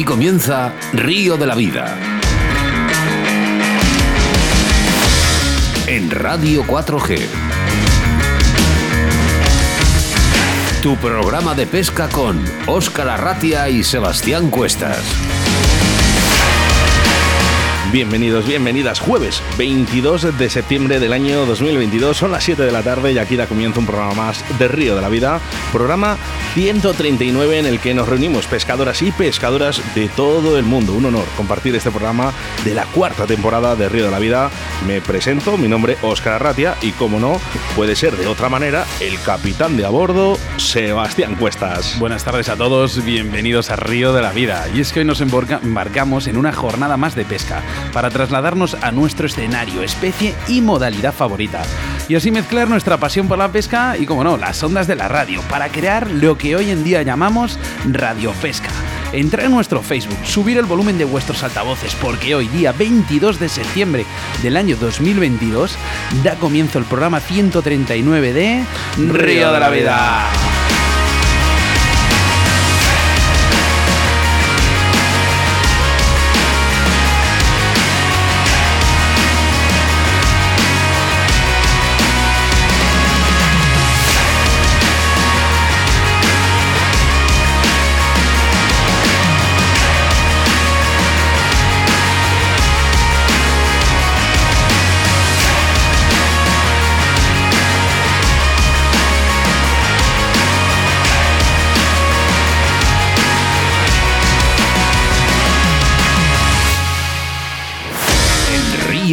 Aquí comienza Río de la Vida. En Radio 4G. Tu programa de pesca con Óscar Arratia y Sebastián Cuestas. Bienvenidos, bienvenidas. Jueves 22 de septiembre del año 2022. Son las 7 de la tarde y aquí da comienzo un programa más de Río de la Vida. Programa 139 en el que nos reunimos pescadoras y pescadoras de todo el mundo. Un honor compartir este programa de la cuarta temporada de Río de la Vida. Me presento, mi nombre Óscar Arratia y como no, puede ser de otra manera, el capitán de a bordo, Sebastián Cuestas. Buenas tardes a todos, bienvenidos a Río de la Vida. Y es que hoy nos embarcamos en una jornada más de pesca para trasladarnos a nuestro escenario, especie y modalidad favorita. Y así mezclar nuestra pasión por la pesca y, como no, las ondas de la radio para crear lo que hoy en día llamamos Radio Pesca. Entrar en nuestro Facebook, subir el volumen de vuestros altavoces, porque hoy, día 22 de septiembre del año 2022, da comienzo el programa 139 de Río de la Vida.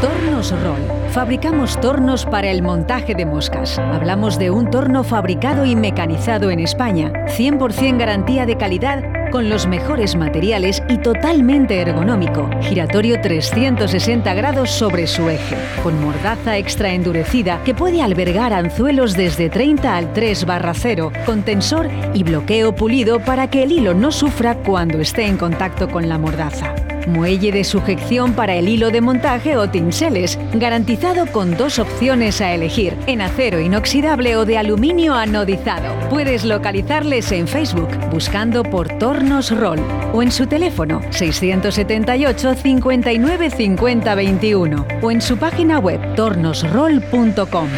Tornos Roll. Fabricamos tornos para el montaje de moscas. Hablamos de un torno fabricado y mecanizado en España. 100% garantía de calidad con los mejores materiales y totalmente ergonómico. Giratorio 360 grados sobre su eje, con mordaza extra endurecida que puede albergar anzuelos desde 30 al 3 barra 0, con tensor y bloqueo pulido para que el hilo no sufra cuando esté en contacto con la mordaza muelle de sujeción para el hilo de montaje o tinseles, garantizado con dos opciones a elegir, en acero inoxidable o de aluminio anodizado. Puedes localizarles en Facebook buscando por Tornos Roll o en su teléfono 678 59 50 21 o en su página web tornosroll.com.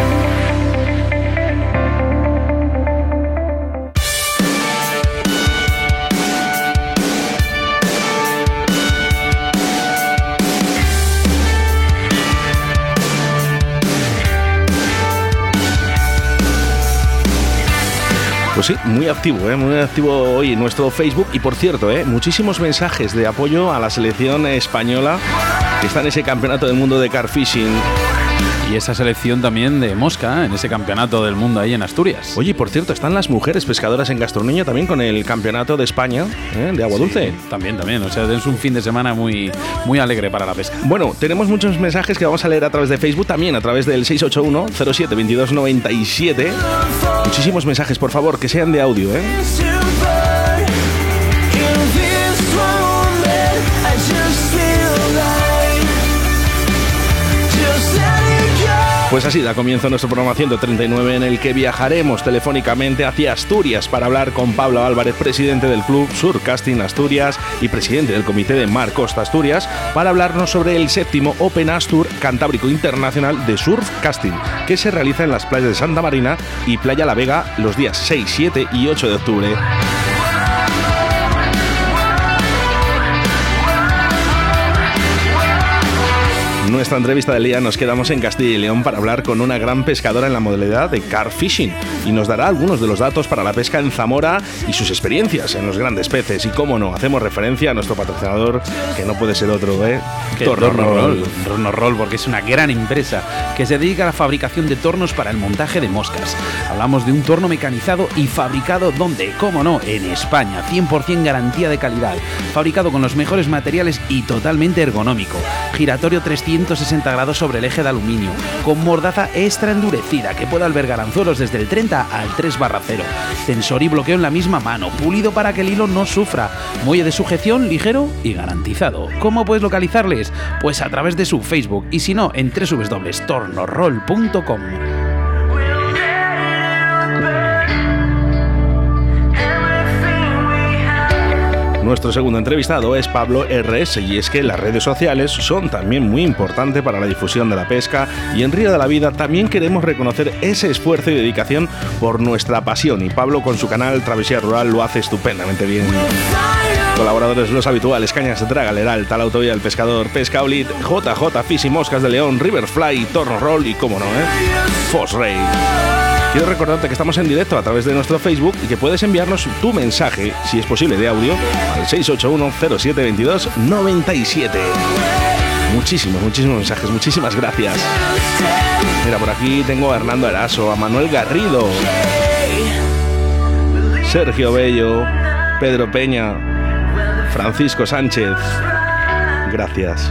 Pues sí, muy activo, ¿eh? muy activo hoy en nuestro Facebook y por cierto, ¿eh? muchísimos mensajes de apoyo a la selección española que está en ese campeonato del mundo de car fishing. Y esa selección también de mosca en ese campeonato del mundo ahí en Asturias. Oye, por cierto, están las mujeres pescadoras en Gastronomía también con el campeonato de España ¿eh? de agua dulce. También, también. O sea, es un fin de semana muy, muy alegre para la pesca. Bueno, tenemos muchos mensajes que vamos a leer a través de Facebook, también a través del 681 07 2297. Muchísimos mensajes, por favor, que sean de audio, ¿eh? Pues así da comienzo nuestro programa 139 en el que viajaremos telefónicamente hacia Asturias para hablar con Pablo Álvarez, presidente del club Surcasting Asturias y presidente del comité de Mar Costa Asturias, para hablarnos sobre el séptimo Open Astur Cantábrico Internacional de Surf Casting, que se realiza en las playas de Santa Marina y Playa La Vega los días 6, 7 y 8 de octubre. Nuestra entrevista del día nos quedamos en Castilla y León para hablar con una gran pescadora en la modalidad de car fishing y nos dará algunos de los datos para la pesca en Zamora y sus experiencias en los grandes peces. Y cómo no, hacemos referencia a nuestro patrocinador, que no puede ser otro, ¿eh? Torno Roll. Torno Roll, porque es una gran empresa que se dedica a la fabricación de tornos para el montaje de moscas. Hablamos de un torno mecanizado y fabricado donde, cómo no, en España, 100% garantía de calidad, fabricado con los mejores materiales y totalmente ergonómico. Giratorio 300 160 grados sobre el eje de aluminio, con mordaza extra endurecida que puede albergar anzuelos desde el 30 al 3 barra 0, tensor y bloqueo en la misma mano, pulido para que el hilo no sufra, muelle de sujeción ligero y garantizado. ¿Cómo puedes localizarles? Pues a través de su Facebook y si no, en www.tornorroll.com. Nuestro segundo entrevistado es Pablo RS y es que las redes sociales son también muy importantes para la difusión de la pesca y en Río de la Vida también queremos reconocer ese esfuerzo y dedicación por nuestra pasión y Pablo con su canal Travesía Rural lo hace estupendamente bien. Colaboradores los habituales, Cañas Dragaleral, Tal Autovía del Pescador, Pesca Olit, JJ Fish y Moscas de León, Riverfly, Torno Roll y, como no, ¿eh? Fosray. Quiero recordarte que estamos en directo a través de nuestro Facebook y que puedes enviarnos tu mensaje, si es posible de audio, al 681-0722-97. Muchísimos, muchísimos mensajes, muchísimas gracias. Mira, por aquí tengo a Hernando Eraso, a Manuel Garrido, Sergio Bello, Pedro Peña, Francisco Sánchez. Gracias.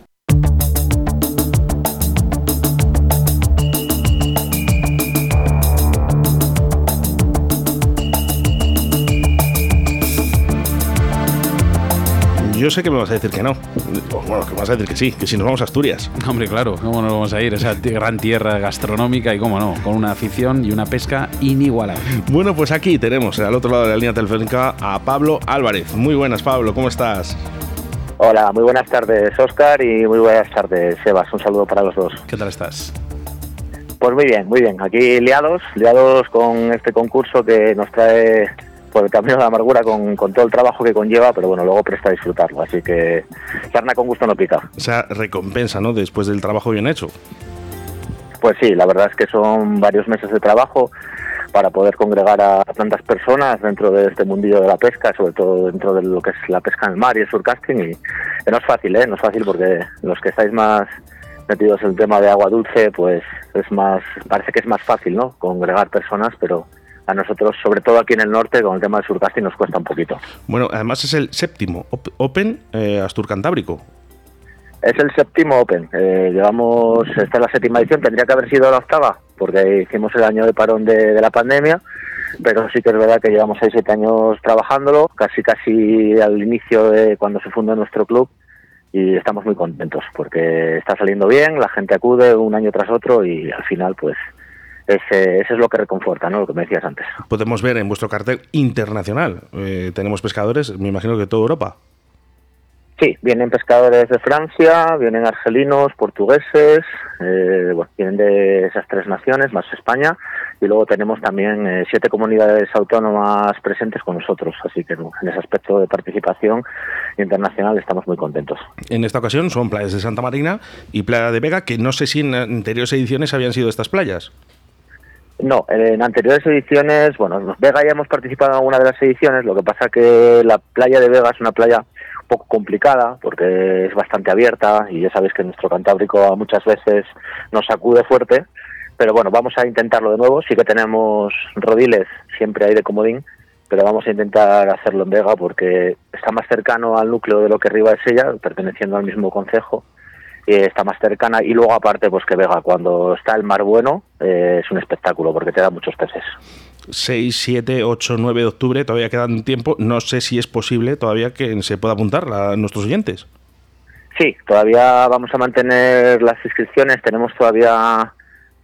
Yo sé que me vas a decir que no. Bueno, que me vas a decir que sí, que si nos vamos a Asturias. Hombre, claro, ¿cómo nos vamos a ir? Esa gran tierra gastronómica y cómo no, con una afición y una pesca inigualable. Bueno, pues aquí tenemos al otro lado de la línea telefónica a Pablo Álvarez. Muy buenas, Pablo, ¿cómo estás? Hola, muy buenas tardes, Oscar, y muy buenas tardes, Sebas. Un saludo para los dos. ¿Qué tal estás? Pues muy bien, muy bien. Aquí liados, liados con este concurso que nos trae por el camino de la amargura con, todo el trabajo que conlleva, pero bueno, luego presta a disfrutarlo. Así que carne con gusto no pica. O sea, recompensa, ¿no? Después del trabajo bien hecho. Pues sí, la verdad es que son varios meses de trabajo para poder congregar a tantas personas dentro de este mundillo de la pesca, sobre todo dentro de lo que es la pesca en el mar y el surcasting. Y no es fácil, ¿eh? No es fácil porque los que estáis más metidos en el tema de agua dulce, pues es más, parece que es más fácil, ¿no? Congregar personas, pero a nosotros, sobre todo aquí en el norte, con el tema del surcasting nos cuesta un poquito. Bueno, además es el séptimo Open eh, Astur Cantábrico. Es el séptimo Open. Eh, llevamos, esta es la séptima edición, tendría que haber sido la octava, porque hicimos el año de parón de, la pandemia, pero sí que es verdad que llevamos 6-7 años trabajándolo, casi casi al inicio de cuando se fundó nuestro club, y estamos muy contentos, porque está saliendo bien, la gente acude un año tras otro y al final pues ese, eso es lo que reconforta, ¿no? Lo que me decías antes. Podemos ver en vuestro cartel internacional, eh, tenemos pescadores, me imagino que de toda Europa. Sí, vienen pescadores de Francia, vienen argelinos, portugueses, eh, bueno, vienen de esas tres naciones, más España, y luego tenemos también eh, siete comunidades autónomas presentes con nosotros, así que en ese aspecto de participación internacional estamos muy contentos. En esta ocasión son playas de Santa Marina y Playa de Vega, que no sé si en anteriores ediciones habían sido estas playas. No, en anteriores ediciones, bueno, en Vega ya hemos participado en alguna de las ediciones, lo que pasa que la playa de Vega es una playa un poco complicada porque es bastante abierta y ya sabéis que nuestro Cantábrico muchas veces nos sacude fuerte, pero bueno, vamos a intentarlo de nuevo, sí que tenemos rodiles, siempre hay de comodín, pero vamos a intentar hacerlo en Vega porque está más cercano al núcleo de lo que arriba es ella, perteneciendo al mismo concejo, está más cercana y luego aparte pues que Vega cuando está el mar bueno eh, es un espectáculo porque te da muchos peces. 6, 7, 8, 9 de octubre, todavía quedan tiempo. No sé si es posible todavía que se pueda apuntar a nuestros oyentes. Sí, todavía vamos a mantener las inscripciones. Tenemos todavía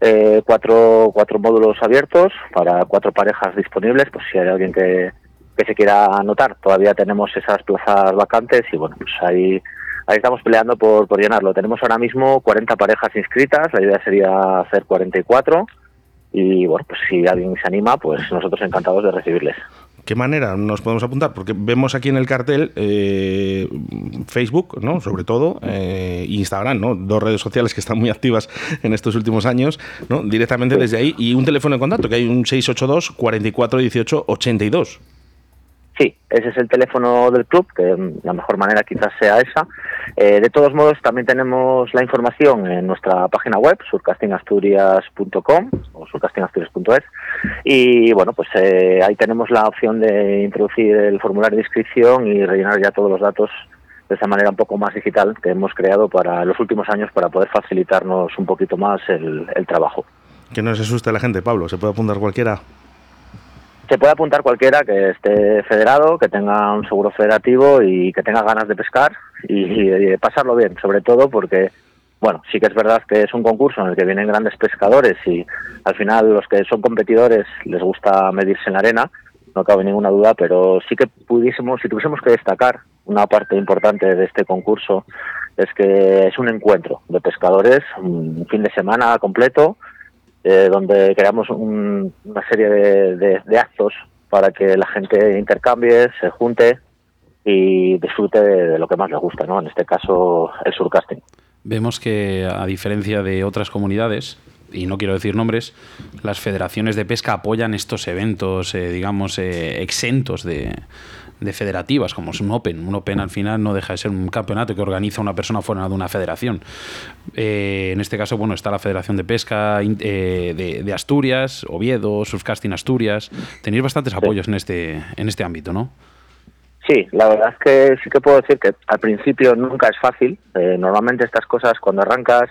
eh, cuatro, cuatro módulos abiertos para cuatro parejas disponibles. Pues si hay alguien que, que se quiera anotar, todavía tenemos esas plazas vacantes y bueno, pues ahí ahí estamos peleando por, por llenarlo. Tenemos ahora mismo 40 parejas inscritas, la idea sería hacer 44 y bueno, pues si alguien se anima, pues nosotros encantados de recibirles. ¿Qué manera nos podemos apuntar? Porque vemos aquí en el cartel eh, Facebook, ¿no? Sobre todo, eh, Instagram, ¿no? Dos redes sociales que están muy activas en estos últimos años, ¿no? Directamente desde ahí. Y un teléfono de contacto, que hay un 682 44 18 82. Sí, ese es el teléfono del club, que la mejor manera quizás sea esa. Eh, de todos modos, también tenemos la información en nuestra página web, surcastingasturias.com o surcastingasturias.es. Y bueno, pues eh, ahí tenemos la opción de introducir el formulario de inscripción y rellenar ya todos los datos de esa manera un poco más digital que hemos creado para los últimos años para poder facilitarnos un poquito más el trabajo. Que no se asuste la gente, Pablo, se puede apuntar cualquiera. Se puede apuntar cualquiera que esté federado, que tenga un seguro federativo y que tenga ganas de pescar y, de pasarlo bien, sobre todo porque, bueno, sí que es verdad que es un concurso en el que vienen grandes pescadores y al final los que son competidores les gusta medirse en la arena, no cabe ninguna duda, pero sí que pudiésemos, si tuviésemos que destacar una parte importante de este concurso, es que es un encuentro de pescadores, un fin de semana completo, eh, donde creamos una serie de, actos para que la gente intercambie, se junte y disfrute de, lo que más le gusta, ¿no? En este caso, el surcasting. Vemos que, a diferencia de otras comunidades, y no quiero decir nombres, las federaciones de pesca apoyan estos eventos, eh, digamos, eh, exentos de, de federativas, como es un Open. Un Open al final no deja de ser un campeonato que organiza una persona fuera de una federación. Eh, en este caso, bueno, está la Federación de Pesca eh, de, Asturias, Oviedo, Surfcasting Asturias. Tenéis bastantes apoyos en este, en este ámbito, ¿no? Sí, la verdad es que sí que puedo decir que al principio nunca es fácil. Eh, normalmente estas cosas cuando arrancas,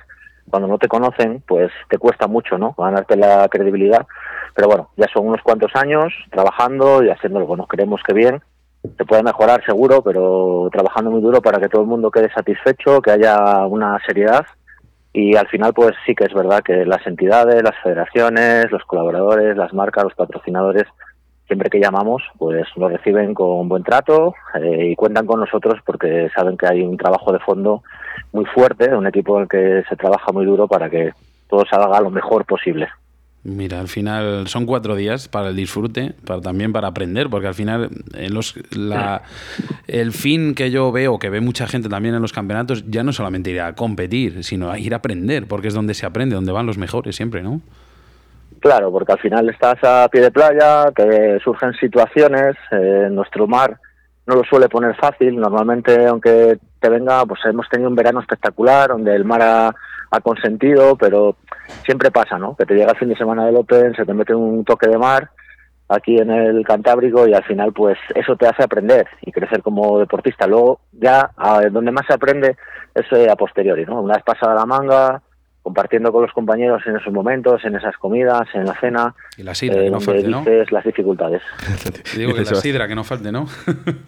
cuando no te conocen, pues te cuesta mucho, ¿no? Ganarte la credibilidad. Pero bueno, ya son unos cuantos años trabajando y haciéndolo, bueno, creemos que bien se puede mejorar seguro, pero trabajando muy duro para que todo el mundo quede satisfecho, que haya una seriedad y al final pues sí que es verdad que las entidades, las federaciones, los colaboradores, las marcas, los patrocinadores, siempre que llamamos pues nos reciben con buen trato eh, y cuentan con nosotros porque saben que hay un trabajo de fondo muy fuerte, un equipo en el que se trabaja muy duro para que todo salga lo mejor posible. Mira, al final son cuatro días para el disfrute, para también para aprender, porque al final en los, la, el fin que yo veo, que ve mucha gente también en los campeonatos, ya no solamente ir a competir, sino a ir a aprender, porque es donde se aprende, donde van los mejores siempre, ¿no? Claro, porque al final estás a pie de playa, que surgen situaciones, eh, nuestro mar no lo suele poner fácil, normalmente aunque te venga, pues hemos tenido un verano espectacular, donde el mar ha ha consentido, pero siempre pasa, ¿no? Que te llega el fin de semana del Open, se te mete un toque de mar aquí en el Cantábrico y al final pues eso te hace aprender y crecer como deportista. Luego ya a donde más se aprende es eh, a posteriori, ¿no? Una vez pasada la manga, compartiendo con los compañeros en esos momentos, en esas comidas, en la cena. Y la sidra, que no falte, ¿no? las dificultades. Digo que la sidra que no falte, ¿no?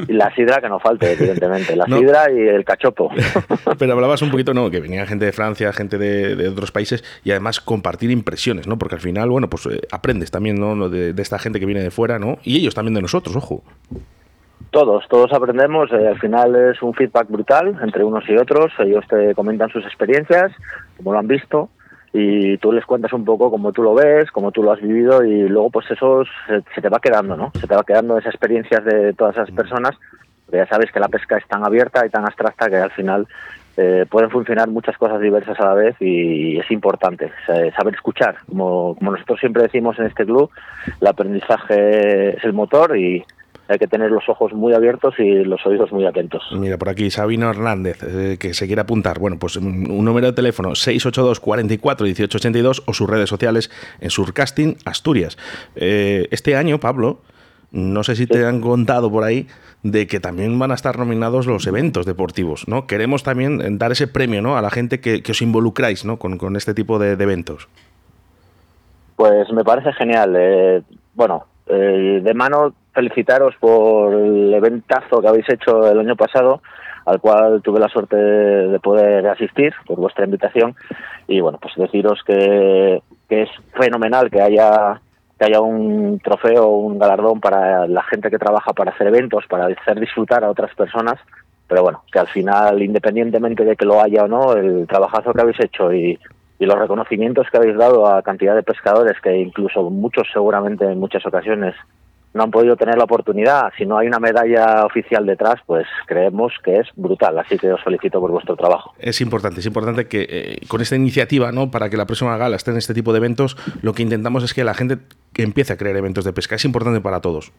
y la sidra que no falte, evidentemente. La sidra y el cachopo. Pero hablabas un poquito, ¿no? Que venía gente de Francia, gente de, otros países y además compartir impresiones, ¿no? Porque al final, bueno, pues eh, aprendes también, ¿no? De, de esta gente que viene de fuera, ¿no? Y ellos también de nosotros, ojo. Todos, todos aprendemos. Eh, al final es un feedback brutal entre unos y otros. Ellos te comentan sus experiencias, como lo han visto, y tú les cuentas un poco cómo tú lo ves, cómo tú lo has vivido, y luego pues eso se, te va quedando, ¿no? Se te va quedando esas experiencias de todas esas personas. ya sabes que la pesca es tan abierta y tan abstracta que al final eh, pueden funcionar muchas cosas diversas a la vez y es importante saber escuchar. Como, como nosotros siempre decimos en este club, el aprendizaje es el motor y hay que tener los ojos muy abiertos y los oídos muy atentos. Mira, por aquí Sabino Hernández, eh, que se quiere apuntar. Bueno, pues mm, un número de teléfono 682 44 1882 o sus redes sociales en Surcasting Asturias. Eh, este año, Pablo, no sé si te han contado por ahí de que también van a estar nominados los eventos deportivos, ¿no? Queremos también dar ese premio, ¿no? A la gente que, os involucráis, ¿no? Con, este tipo de, eventos. Pues me parece genial. Eh, bueno, de mano felicitaros por el eventazo que habéis hecho el año pasado, al cual tuve la suerte de poder asistir por vuestra invitación. Y bueno, pues deciros que, es fenomenal que haya que haya un trofeo, un galardón para la gente que trabaja para hacer eventos, para hacer disfrutar a otras personas. Pero bueno, que al final, independientemente de que lo haya o no, el trabajazo que habéis hecho y, y los reconocimientos que habéis dado a cantidad de pescadores, que incluso muchos seguramente en muchas ocasiones no han podido tener la oportunidad. Si no hay una medalla oficial detrás, pues creemos que es brutal. Así que os felicito por vuestro trabajo. Es importante, es importante que eh, con esta iniciativa, ¿no? para que la próxima gala esté en este tipo de eventos, lo que intentamos es que la gente empiece a crear eventos de pesca. Es importante para todos.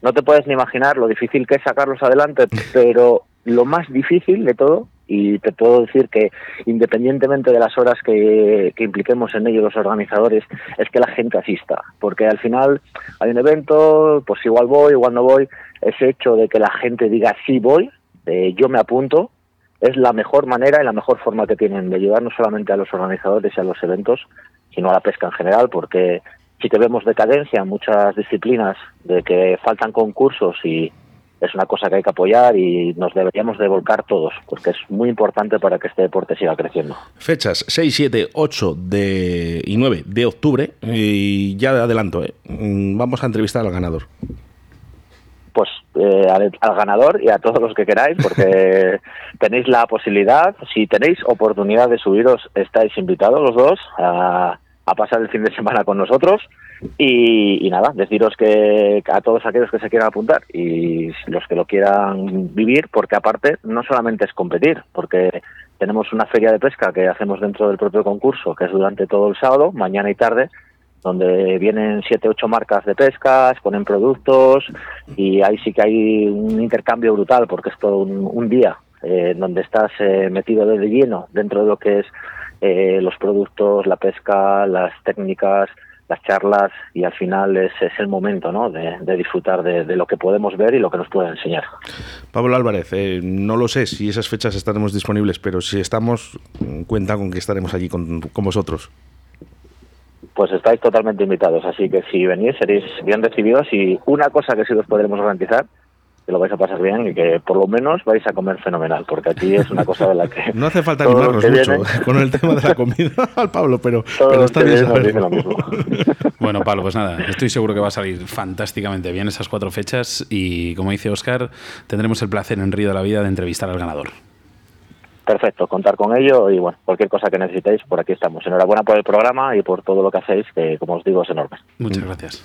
No te puedes ni imaginar lo difícil que es sacarlos adelante, pero lo más difícil de todo y te puedo decir que independientemente de las horas que, impliquemos en ello los organizadores, es que la gente asista, porque al final hay un evento, pues igual voy, igual no voy, ese hecho de que la gente diga sí voy, eh, yo me apunto, es la mejor manera y la mejor forma que tienen de ayudar no solamente a los organizadores y a los eventos, sino a la pesca en general, porque sí que vemos decadencia en muchas disciplinas, de que faltan concursos y es una cosa que hay que apoyar y nos deberíamos de volcar todos, porque es muy importante para que este deporte siga creciendo. Fechas 6, 7, 8 de, y 9 de octubre, y ya de adelanto, ¿eh? Mm, vamos a entrevistar al ganador. Pues eh, al, al, ganador y a todos los que queráis, porque tenéis la posibilidad, si tenéis oportunidad de subiros, estáis invitados los dos a, a pasar el fin de semana con nosotros y, y, nada, deciros que a todos aquellos que se quieran apuntar y los que lo quieran vivir, porque aparte no solamente es competir, porque tenemos una feria de pesca que hacemos dentro del propio concurso, que es durante todo el sábado, mañana y tarde, donde vienen siete, ocho marcas de pesca, exponen productos y ahí sí que hay un intercambio brutal, porque es todo un, un día eh, donde estás eh, metido de lleno dentro de lo que es eh, los productos, la pesca, las técnicas, las charlas y al final es, es el momento ¿no? de, de disfrutar de, de, lo que podemos ver y lo que nos puede enseñar. Pablo Álvarez, eh, no lo sé si esas fechas estaremos disponibles, pero si estamos, cuenta con que estaremos allí con, con vosotros. Pues estáis totalmente invitados, así que si venís seréis bien recibidos y una cosa que sí os podremos garantizar que lo vais a pasar bien y que por lo menos vais a comer fenomenal, porque aquí es una cosa de la que... No hace falta animarnos mucho viene... con el tema de la comida al Pablo, pero, pero está bien. Bueno, Pablo, pues nada, estoy seguro que va a salir fantásticamente bien esas cuatro fechas y como dice Oscar, tendremos el placer en Río de la Vida de entrevistar al ganador. Perfecto, contar con ello y bueno, cualquier cosa que necesitéis, por aquí estamos. Enhorabuena por el programa y por todo lo que hacéis, que como os digo es enorme. Muchas gracias.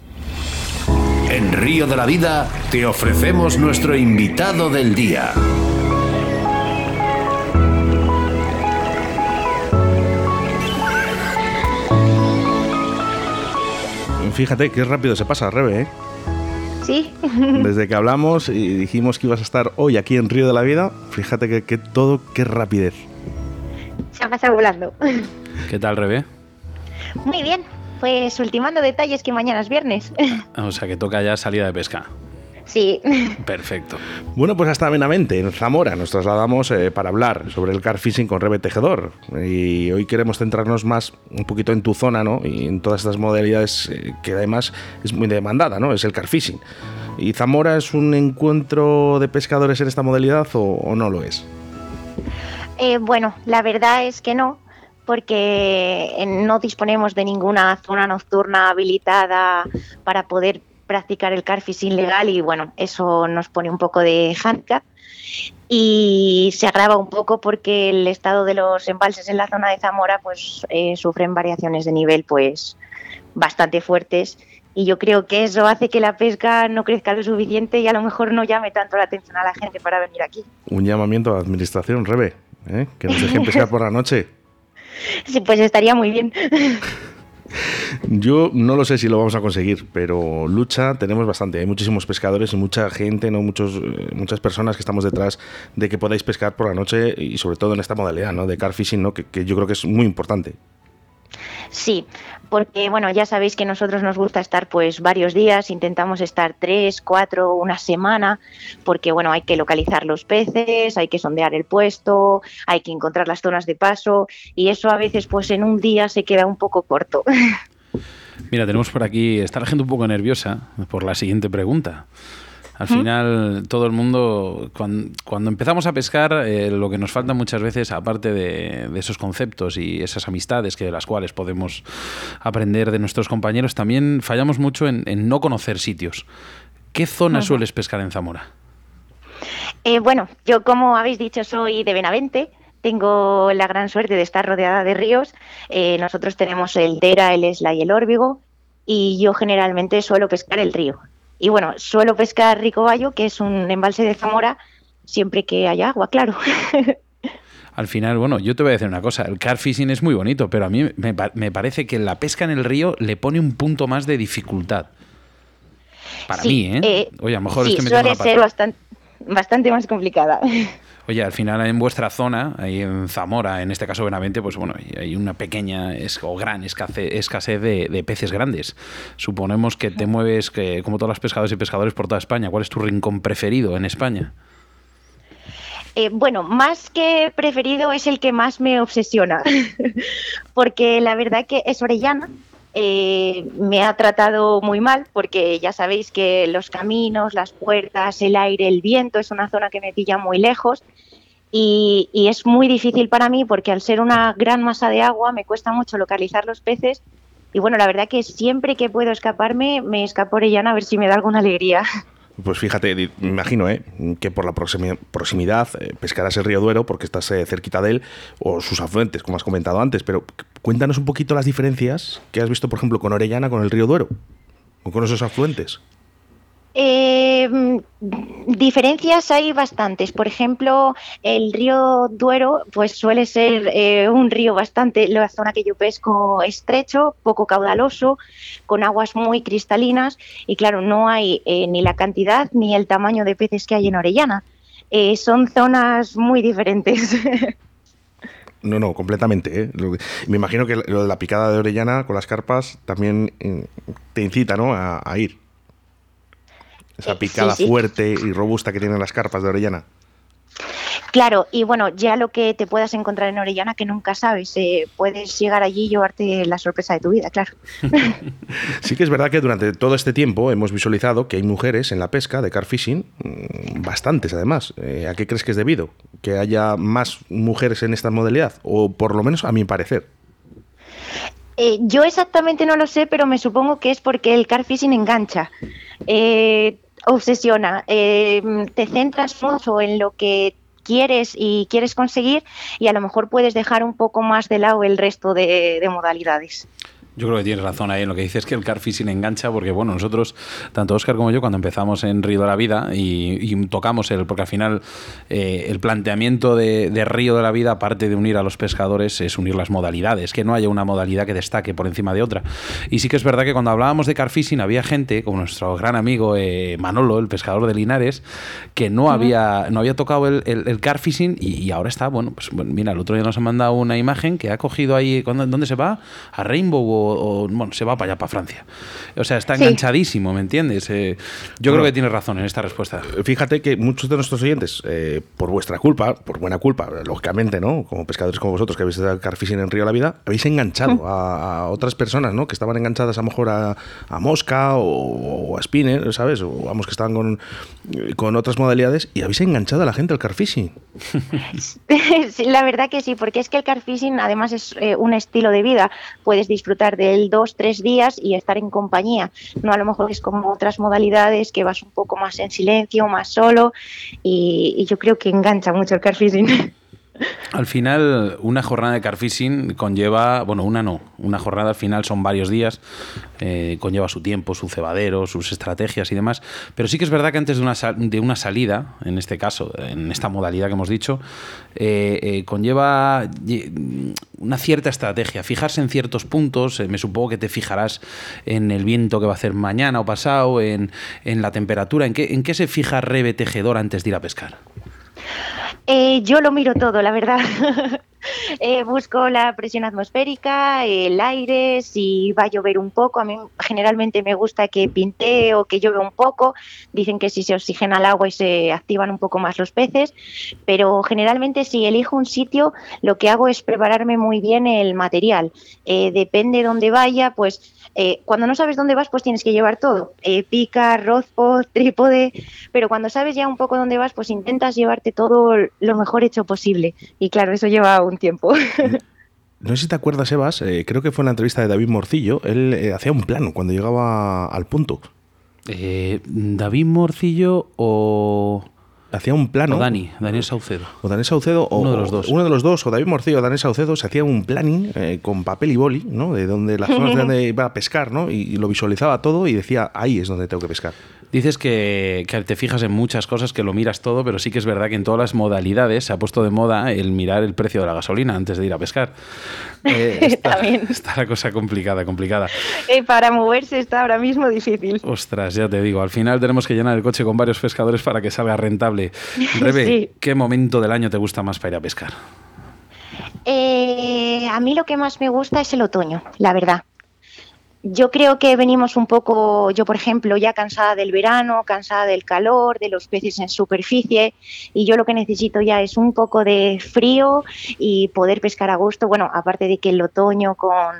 En Río de la Vida te ofrecemos nuestro invitado del día. Fíjate qué rápido se pasa, Rebe, ¿eh? Sí. Desde que hablamos y dijimos que ibas a estar hoy aquí en Río de la Vida, fíjate que, que todo, qué rapidez. Se ha pasado volando. ¿Qué tal, Rebe? Muy bien. Pues ultimando detalles que mañana es viernes. O sea que toca ya salida de pesca. Sí. Perfecto. Bueno, pues hasta amenamente, en Zamora, nos trasladamos eh, para hablar sobre el car fishing con Rebe Tejedor. Y hoy queremos centrarnos más un poquito en tu zona, ¿no? Y en todas estas modalidades eh, que además es muy demandada, ¿no? Es el car fishing. ¿Y Zamora es un encuentro de pescadores en esta modalidad o, o no lo es? Eh, bueno, la verdad es que no porque no disponemos de ninguna zona nocturna habilitada para poder practicar el carfishing legal y bueno, eso nos pone un poco de handicap y se agrava un poco porque el estado de los embalses en la zona de Zamora pues eh, sufren variaciones de nivel pues bastante fuertes y yo creo que eso hace que la pesca no crezca lo suficiente y a lo mejor no llame tanto la atención a la gente para venir aquí. Un llamamiento a la administración, Rebe, ¿eh? que nos dejen pescar por la noche. Sí, pues estaría muy bien. Yo no lo sé si lo vamos a conseguir, pero lucha tenemos bastante. Hay muchísimos pescadores y mucha gente, no muchos, muchas personas que estamos detrás de que podáis pescar por la noche y sobre todo en esta modalidad ¿no? de car fishing, ¿no? que, que yo creo que es muy importante. Sí, porque bueno, ya sabéis que nosotros nos gusta estar pues varios días, intentamos estar tres, cuatro, una semana, porque bueno, hay que localizar los peces, hay que sondear el puesto, hay que encontrar las zonas de paso y eso a veces pues en un día se queda un poco corto. Mira, tenemos por aquí, está la gente un poco nerviosa por la siguiente pregunta. Al final, todo el mundo, cuando, empezamos a pescar, eh, lo que nos falta muchas veces, aparte de, esos conceptos y esas amistades que de las cuales podemos aprender de nuestros compañeros, también fallamos mucho en, no conocer sitios. ¿Qué zona sueles pescar en Zamora? Eh, bueno, yo como habéis dicho soy de Benavente, tengo la gran suerte de estar rodeada de ríos. Eh, nosotros tenemos el Dera, el Esla y el Órbigo y yo generalmente suelo pescar el río. Y bueno, suelo pescar Ricoballo, que es un embalse de Zamora, siempre que haya agua, claro. Al final, bueno, yo te voy a decir una cosa, el car fishing es muy bonito, pero a mí me, parece que la pesca en el río le pone un punto más de dificultad. Para mí, ¿eh? ¿eh? Oye, a lo mejor es que me suele ser bastante, bastante más complicada. Oye, al final en vuestra zona, ahí en Zamora, en este caso Benavente, pues bueno, hay una pequeña o gran escasez, de, peces grandes. Suponemos que te mueves, que, como todos los pescadores y pescadores por toda España. ¿Cuál es tu rincón preferido en España? Eh, bueno, más que preferido es el que más me obsesiona, porque la verdad que es Orellana, eh, me ha tratado muy mal porque ya sabéis que los caminos, las puertas, el aire, el viento es una zona que me pilla muy lejos y, es muy difícil para mí porque al ser una gran masa de agua me cuesta mucho localizar los peces y bueno, la verdad que siempre que puedo escaparme me escapo Orellana a ver si me da alguna alegría. Pues fíjate, me imagino ¿eh? que por la proximidad eh, pescarás el río Duero porque estás eh, cerquita de él o sus afluentes, como has comentado antes, pero cuéntanos un poquito las diferencias que has visto, por ejemplo, con Orellana, con el río Duero, o con esos afluentes. Eh, diferencias hay bastantes. Por ejemplo, el río Duero, pues suele ser eh, un río bastante, la zona que yo pesco estrecho, poco caudaloso, con aguas muy cristalinas y claro, no hay eh, ni la cantidad ni el tamaño de peces que hay en Orellana. Eh, son zonas muy diferentes. No, no, completamente. Me imagino que lo de la picada de Orellana con las carpas también te incita ¿no? a ir. Esa eh, picada fuerte y robusta que tienen las carpas de Orellana. Claro, y bueno, ya lo que te puedas encontrar en Orellana que nunca sabes, eh, puedes llegar allí y llevarte la sorpresa de tu vida, claro. sí que es verdad que durante todo este tiempo hemos visualizado que hay mujeres en la pesca de car fishing, mm, bastantes además. Eh, ¿A qué crees que es debido? ¿Que haya más mujeres en esta modalidad? O por lo menos a mi parecer. yo exactamente no lo sé, pero me supongo que es porque el car fishing engancha. Eh, obsesiona. Eh, te centras mucho en lo que quieres y quieres conseguir y a lo mejor puedes dejar un poco más de lado el resto de modalidades. Yo creo que tienes razón ahí en lo que dices que el car fishing engancha, porque bueno, nosotros, tanto Oscar como yo, cuando empezamos en Río de la Vida y, tocamos el, porque al final eh, el planteamiento de, Río de la Vida, aparte de unir a los pescadores, es unir las modalidades, que no haya una modalidad que destaque por encima de otra. Y sí que es verdad que cuando hablábamos de car fishing había gente, como nuestro gran amigo eh, Manolo, el pescador de Linares, que no, había, no había tocado el, el, car fishing y, ahora está, bueno, pues mira, el otro día nos ha mandado una imagen que ha cogido ahí, ¿dónde se va? A Rainbow o, bueno, se va para allá, para Francia. O sea, está enganchadísimo, ¿me entiendes? Eh, yo creo que tienes razón en esta respuesta. Fíjate que muchos de nuestros oyentes, eh, por vuestra culpa, por buena culpa, lógicamente, ¿no? Como pescadores como vosotros que habéis estado carfishing en Río de la Vida, habéis enganchado a, otras personas, ¿no? Que estaban enganchadas a lo mejor a, mosca o, a spinner, ¿sabes? O vamos, que estaban con, con otras modalidades y habéis enganchado a la gente al carfishing. la verdad que sí, porque es que el carfishing además es eh, un estilo de vida. Puedes disfrutar del dos, tres días y estar en compañía. No a lo mejor es como otras modalidades que vas un poco más en silencio, más solo y, yo creo que engancha mucho el carfishing. Al final, una jornada de carfishing conlleva, bueno, una no, una jornada al final son varios días, eh, conlleva su tiempo, su cebadero, sus estrategias y demás, pero sí que es verdad que antes de una, de una salida, en este caso, en esta modalidad que hemos dicho, eh, eh, conlleva una cierta estrategia, fijarse en ciertos puntos, me supongo que te fijarás en el viento que va a hacer mañana o pasado, en, en la temperatura, ¿en qué, en qué se fija Rebe Tejedor antes de ir a pescar? Eh, yo lo miro todo, la verdad. Eh, busco la presión atmosférica, el aire, si va a llover un poco. A mí generalmente me gusta que pinte o que llueve un poco. Dicen que si se oxigena el agua y se activan un poco más los peces. Pero generalmente si elijo un sitio, lo que hago es prepararme muy bien el material. Eh, depende de dónde vaya, pues eh, cuando no sabes dónde vas, pues tienes que llevar todo. Eh, pica, rozpo, trípode. Pero cuando sabes ya un poco dónde vas, pues intentas llevarte todo lo mejor hecho posible. Y claro, eso lleva un tiempo. No sé si te acuerdas, Evas, eh, creo que fue en la entrevista de David Morcillo, él eh, hacía un plano cuando llegaba al punto. Eh, David Morcillo o... Hacía un plano. O Dani, Daniel Saucedo. O Daniel Saucedo. O, Uno de los dos. Uno de los dos, o David Morcillo o Daniel Saucedo, se hacía un planning eh, con papel y boli, ¿no? De donde las zonas de donde iba a pescar, ¿no? Y, y lo visualizaba todo y decía, ahí es donde tengo que pescar. Dices que, que te fijas en muchas cosas, que lo miras todo, pero sí que es verdad que en todas las modalidades se ha puesto de moda el mirar el precio de la gasolina antes de ir a pescar. Eh, está, También. está la cosa complicada, complicada. Eh, para moverse está ahora mismo difícil. Ostras, ya te digo, al final tenemos que llenar el coche con varios pescadores para que salga rentable. Rebe, Sí. ¿qué momento del año te gusta más para ir a pescar? Eh, a mí lo que más me gusta es el otoño, la verdad. Yo creo que venimos un poco, yo por ejemplo, ya cansada del verano, cansada del calor, de los peces en superficie, y yo lo que necesito ya es un poco de frío y poder pescar a gusto. Bueno, aparte de que el otoño con,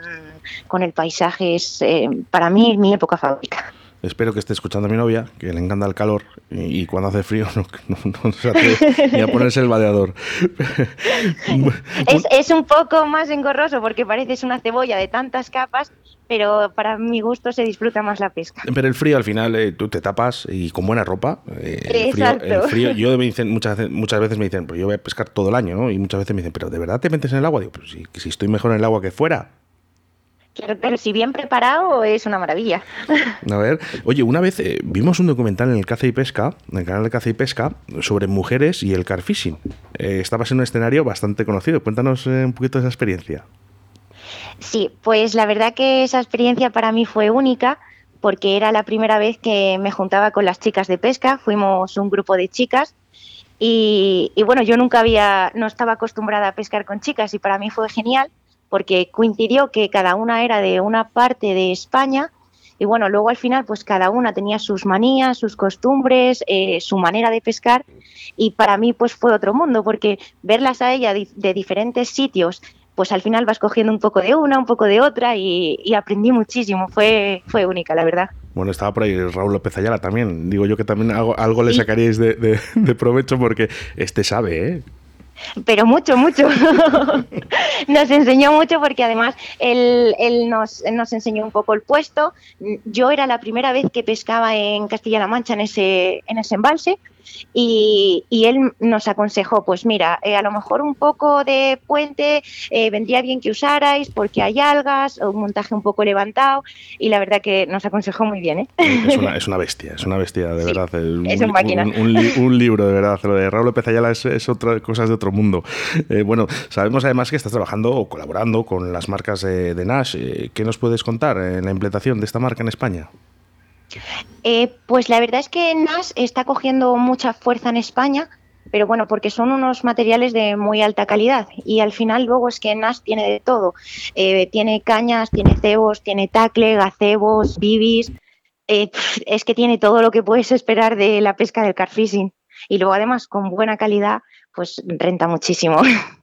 con el paisaje es eh, para mí mi época favorita. Espero que esté escuchando a mi novia, que le encanta el calor y, y cuando hace frío no, no- no se atreve ni a ponerse el vadeador. Es, es un poco más engorroso porque pareces una cebolla de tantas capas, pero para mi gusto se disfruta más la pesca. Pero el frío al final eh, tú te tapas y con buena ropa. eh, el, frío, Exacto. el frío, yo me dicen muchas veces, muchas veces me dicen, pues yo voy a pescar todo el año, ¿no? Y muchas veces me dicen, pero ¿de verdad te metes en el agua? Digo, pues si, si estoy mejor en el agua que fuera. Pero si bien preparado es una maravilla. A ver, oye, una vez eh, vimos un documental en el Caza y Pesca, en el canal de Caza y Pesca, sobre mujeres y el car fishing. Eh, estabas en un escenario bastante conocido. Cuéntanos eh, un poquito de esa experiencia. Sí, pues la verdad que esa experiencia para mí fue única porque era la primera vez que me juntaba con las chicas de pesca, fuimos un grupo de chicas y, y bueno, yo nunca había, no estaba acostumbrada a pescar con chicas y para mí fue genial porque coincidió que cada una era de una parte de España y bueno, luego al final pues cada una tenía sus manías, sus costumbres, eh, su manera de pescar y para mí pues fue otro mundo porque verlas a ella de diferentes sitios pues al final vas cogiendo un poco de una, un poco de otra y, y aprendí muchísimo, fue, fue única la verdad. Bueno, estaba por ahí Raúl López Ayala también. Digo yo que también algo, algo le sacaríais de, de- de provecho porque este sabe, ¿eh? Pero mucho, mucho. nos enseñó mucho porque además él, él nos, él nos enseñó un poco el puesto. Yo era la primera vez que pescaba en Castilla-La Mancha en ese, en ese embalse y, y él nos aconsejó, pues mira, eh, a lo mejor un poco de puente eh, vendría bien que usarais porque hay algas o un montaje un poco levantado y la verdad que nos aconsejó muy bien. ¿eh? Es una, es una bestia, es una bestia, de Sí, verdad. es un máquina. Un, un li- un libro, de verdad. Lo de Raúl López Ayala es, es otra cosas de otro mundo. Eh, bueno, sabemos además que estás trabajando o colaborando con las marcas de Nash. Eh, ¿Qué nos puedes contar en la implementación de esta marca en España? Eh, pues la verdad es que NAS está cogiendo mucha fuerza en España, pero bueno, porque son unos materiales de muy alta calidad y al final luego es que NAS tiene de todo. Eh, tiene cañas, tiene cebos, tiene tacle, gazebos, bibis. Eh, es que tiene todo lo que puedes esperar de la pesca del carfishing. Y luego además con buena calidad, pues renta muchísimo.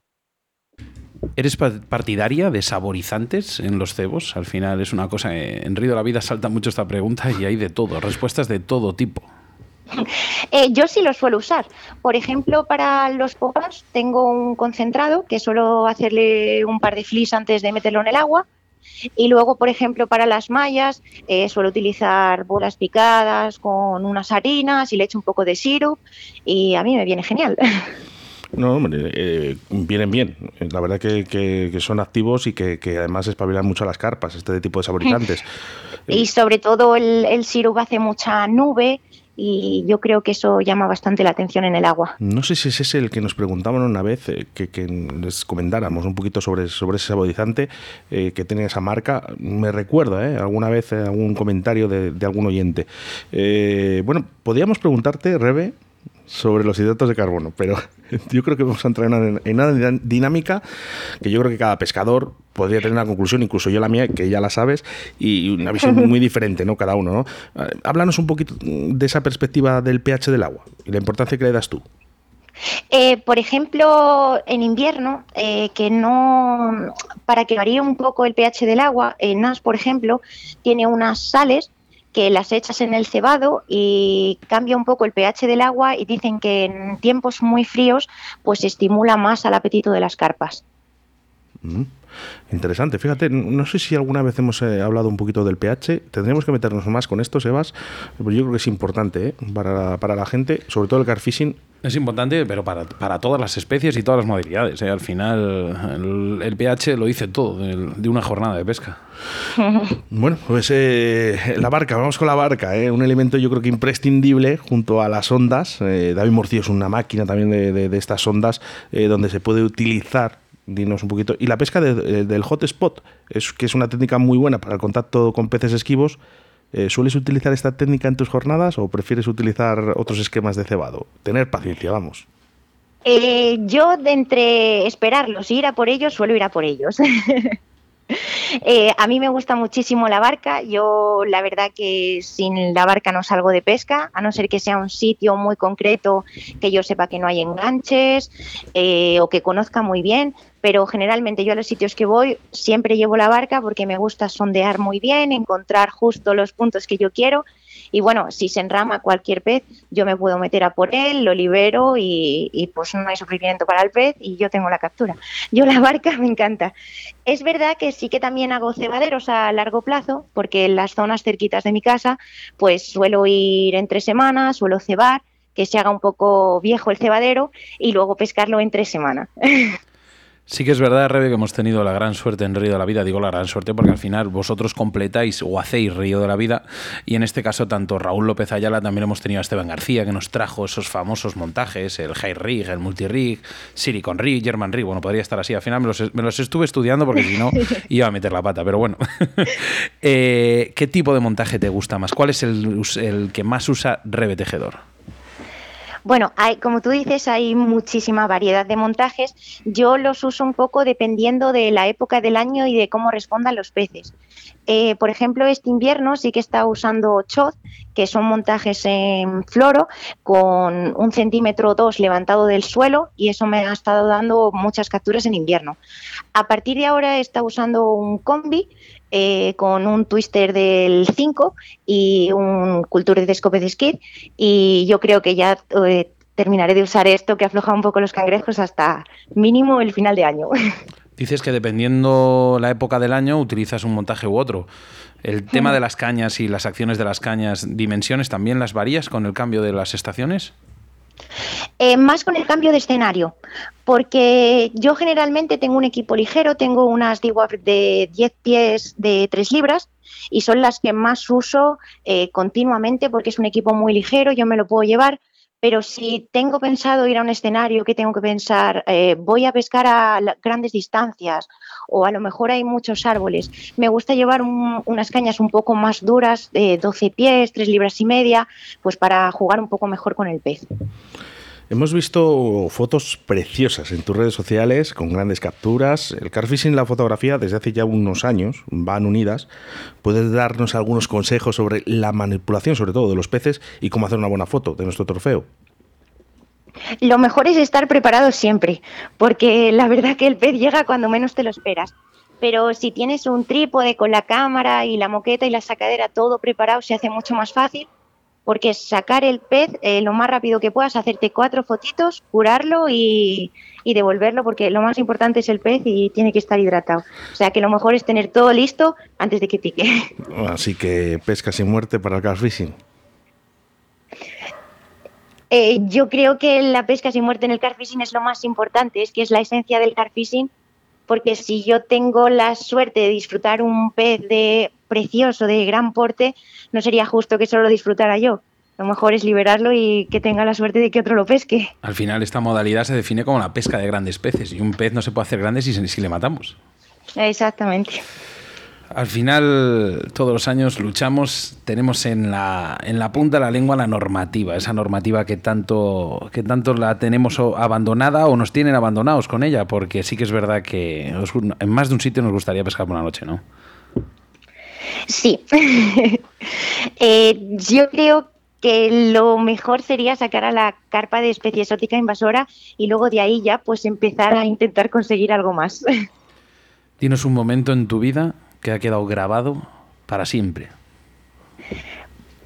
¿Eres pa- partidaria de saborizantes en los cebos? Al final es una cosa, eh, en Río de la Vida salta mucho esta pregunta y hay de todo, respuestas de todo tipo. Eh, yo sí los suelo usar. Por ejemplo, para los popas tengo un concentrado que suelo hacerle un par de flis antes de meterlo en el agua. Y luego, por ejemplo, para las mallas eh, suelo utilizar bolas picadas con unas harinas y le echo un poco de sirup y a mí me viene genial. No, hombre, eh, vienen bien. La verdad que, que- que son activos y que, que además espabilan mucho a las carpas, este tipo de saborizantes. y sobre todo el, el hace mucha nube y yo creo que eso llama bastante la atención en el agua. No sé si es ese el que nos preguntaban una vez, eh, que, que les comentáramos un poquito sobre, sobre ese saborizante eh, que tiene esa marca. Me recuerda, eh, alguna vez eh, algún comentario de, de algún oyente. Eh, bueno, podríamos preguntarte, Rebe, sobre los hidratos de carbono, pero yo creo que vamos a entrar en una, dinámica que yo creo que cada pescador podría tener una conclusión, incluso yo la mía, que ya la sabes, y una visión muy diferente, ¿no? Cada uno, ¿no? Eh, háblanos un poquito de esa perspectiva del pH del agua y la importancia que le das tú. Eh, por ejemplo, en invierno, eh, que no, para que varíe un poco el pH del agua, el NAS, por ejemplo, tiene unas sales que las echas en el cebado y cambia un poco el pH del agua y dicen que en tiempos muy fríos pues estimula más al apetito de las carpas. Mm. Interesante. Fíjate, no sé si alguna vez hemos eh, hablado un poquito del pH. Tendríamos que meternos más con esto, Sebas. Pues yo creo que es importante ¿eh? para, para, la gente, sobre todo el carfishing. Es importante, pero para, para todas las especies y todas las modalidades. ¿eh? Al final, el, pH lo dice todo de, una jornada de pesca. Bueno, pues la barca, vamos con la barca. Un elemento yo creo que imprescindible junto a las ondas. David Morcillo es una máquina también de, de, de estas ondas donde se puede utilizar dinos un poquito. Y la pesca eh, del hotspot, es, que es una técnica muy buena para el contacto con peces esquivos. Eh, ¿Sueles utilizar esta técnica en tus jornadas o prefieres utilizar otros esquemas de cebado? Tener paciencia, vamos. Eh, yo, de entre esperarlos y ir a por ellos, suelo ir a por ellos. Eh, a mí me gusta muchísimo la barca. Yo la verdad que sin la barca no salgo de pesca, a no ser que sea un sitio muy concreto que yo sepa que no hay enganches o que conozca muy bien. Pero generalmente yo a los sitios que voy siempre llevo la barca porque me gusta sondear muy bien, encontrar justo los puntos que yo quiero y bueno, si se enrama cualquier pez, yo me puedo meter a por él, lo libero y, pues no hay sufrimiento para el pez y yo tengo la captura. Yo la barca me encanta. Es verdad que sí que también hago cebaderos a largo plazo, porque en las zonas cerquitas de mi casa, pues suelo ir entre semanas, suelo cebar, que se haga un poco viejo el cebadero y luego pescarlo en tres semanas. Sí que es verdad, Rebe, que hemos tenido la gran suerte en Río de la Vida. Digo la gran suerte porque al final vosotros completáis o hacéis Río de la Vida. Y en este caso, tanto Raúl López Ayala, también hemos tenido a Esteban García, que nos trajo esos famosos montajes, el High Rig, el Multi Rig, Silicon Rig, German Rig. Bueno, podría estar así. Al final me los, estuve estudiando porque si no iba a meter la pata. Pero bueno, eh, ¿qué tipo de montaje te gusta más? ¿Cuál es el, el que más usa Rebe Tejedor? Bueno, hay, como tú dices, hay muchísima variedad de montajes. Yo los uso un poco dependiendo de la época del año y de cómo respondan los peces. Eh, por ejemplo, este invierno sí que está usando chod, que son montajes en floro con un centímetro o dos levantado del suelo y eso me ha estado dando muchas capturas en invierno. A partir de ahora está usando un combi eh, con un twister del 5 y un culture de scope de skid y yo creo que ya eh, terminaré de usar esto que afloja un poco los cangrejos hasta mínimo el final de año. Dices que dependiendo la época del año utilizas un montaje u otro. El tema de las cañas y las acciones de las cañas, dimensiones, ¿también las varías con el cambio de las estaciones? Eh, más con el cambio de escenario, porque yo generalmente tengo un equipo ligero, tengo unas DWAP de 10 pies de 3 libras y son las que más uso eh, continuamente porque es un equipo muy ligero, yo me lo puedo llevar, pero si tengo pensado ir a un escenario, que tengo que pensar? Eh, voy a pescar a grandes distancias o a lo mejor hay muchos árboles. Me gusta llevar unas cañas un poco más duras, de 12 pies, 3 libras y media, pues para jugar un poco mejor con el pez. Hemos visto fotos preciosas en tus redes sociales con grandes capturas. El carfishing y la fotografía desde hace ya unos años van unidas. ¿Puedes darnos algunos consejos sobre la manipulación, sobre todo de los peces, y cómo hacer una buena foto de nuestro trofeo? Lo mejor es estar preparado siempre, porque la verdad que el pez llega cuando menos te lo esperas. Pero si tienes un trípode con la cámara y la moqueta y la sacadera todo preparado, se hace mucho más fácil porque sacar el pez eh, lo más rápido que puedas, hacerte cuatro fotitos, curarlo y, devolverlo, porque lo más importante es el pez y tiene que estar hidratado. O sea que lo mejor es tener todo listo antes de que pique. Así que pesca sin muerte para el carfishing. Eh, yo creo que la pesca sin muerte en el carfishing es lo más importante, es que es la esencia del carfishing, porque si yo tengo la suerte de disfrutar un pez de precioso, de gran porte, no sería justo que solo disfrutara yo. Lo mejor es liberarlo y que tenga la suerte de que otro lo pesque. Al final esta modalidad se define como la pesca de grandes peces y un pez no se puede hacer grande si, si le matamos. Exactamente. Al final, todos los años luchamos, tenemos en la, en la punta de la lengua la normativa, esa normativa que tanto, que tanto la tenemos abandonada o nos tienen abandonados con ella, porque sí que es verdad que en más de un sitio nos gustaría pescar por la noche, ¿no? Sí. Eh, yo creo que lo mejor sería sacar a la carpa de especie exótica invasora y luego de ahí ya pues empezar a intentar conseguir algo más. ¿Tienes un momento en tu vida que ha quedado grabado para siempre?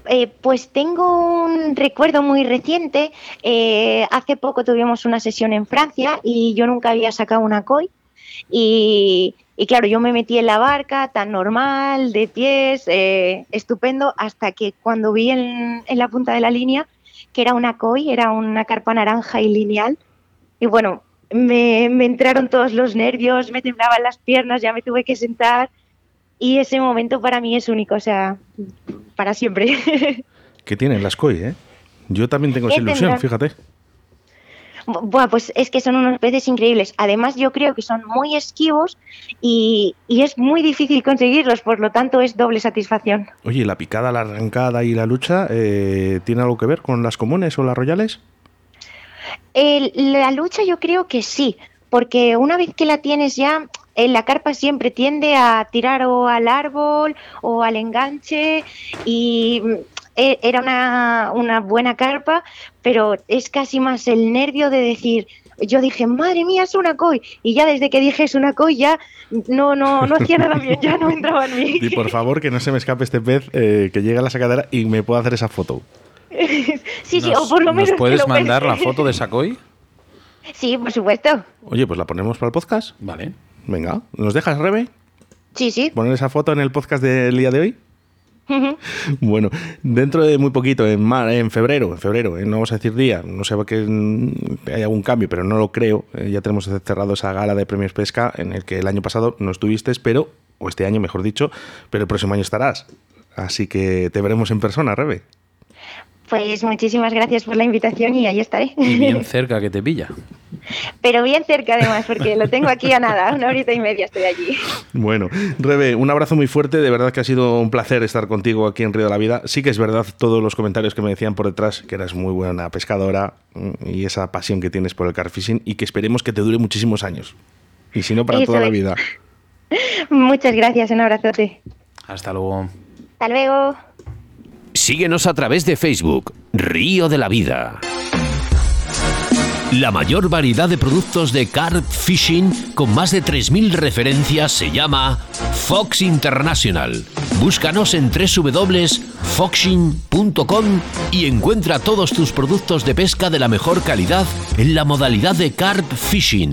Eh, pues tengo un recuerdo muy reciente. Eh, hace poco tuvimos una sesión en Francia y yo nunca había sacado una koi. Y, claro, yo me metí en la barca tan normal, de pies, eh, estupendo, hasta que cuando vi en, la punta de la línea que era una koi, era una carpa naranja y lineal. Y bueno, me, me entraron todos los nervios, me temblaban las piernas, ya me tuve que sentar y ese momento para mí es único, o sea, para siempre. ¿Qué tienen las koi, eh? Yo también tengo esa ilusión, fíjate. Bueno, pues es que son unos peces increíbles. Además, yo creo que son muy esquivos y, es muy difícil conseguirlos, por lo tanto es doble satisfacción. Oye, ¿la picada, la arrancada y la lucha eh, tiene algo que ver con las comunes o las royales? la lucha yo creo que sí, porque una vez que la tienes ya, en la carpa siempre tiende a tirar o al árbol o al enganche y era una, una, buena carpa, pero es casi más el nervio de decir, yo dije, madre mía, es una koi, y ya desde que dije es una koi ya no, no, no hacía nada bien, ya no entraba en mí. Y por favor que no se me escape este pez, eh, que llegue a la sacadera y me pueda hacer esa foto. sí, sí, o por lo menos. ¿Nos puedes mandar la foto de esa koi? Sí, por supuesto. Oye, pues la ponemos para el podcast. Vale. Venga, ¿nos dejas, Rebe? Sí, sí. ¿Poner esa foto en el podcast del día de hoy? bueno, dentro de muy poquito, en, en febrero, en febrero, eh, no vamos a decir día, no sé que mm, hay algún cambio, pero no lo creo. Eh, ya tenemos cerrado esa gala de premios pesca en el que el año pasado no estuviste, pero, o este año mejor dicho, pero el próximo año estarás. Así que te veremos en persona, Rebe. Pues muchísimas gracias por la invitación y ahí estaré. Y bien cerca que te pilla. Pero bien cerca además, porque lo tengo aquí a nada, una horita y media estoy allí. Bueno, Rebe, un abrazo muy fuerte, de verdad que ha sido un placer estar contigo aquí en Río de la Vida. Sí que es verdad todos los comentarios que me decían por detrás, que eras muy buena pescadora mm, y esa pasión que tienes por el carfishing y que esperemos que te dure muchísimos años. Y si no, para toda la vida. Muchas gracias, un abrazote. Hasta luego. Hasta luego. Síguenos a través de Facebook, Río de la Vida. La mayor variedad de productos de carp fishing con más de 3.000 referencias se llama Fox International. Búscanos en www.foxing.com y encuentra todos tus productos de pesca de la mejor calidad en la modalidad de carp fishing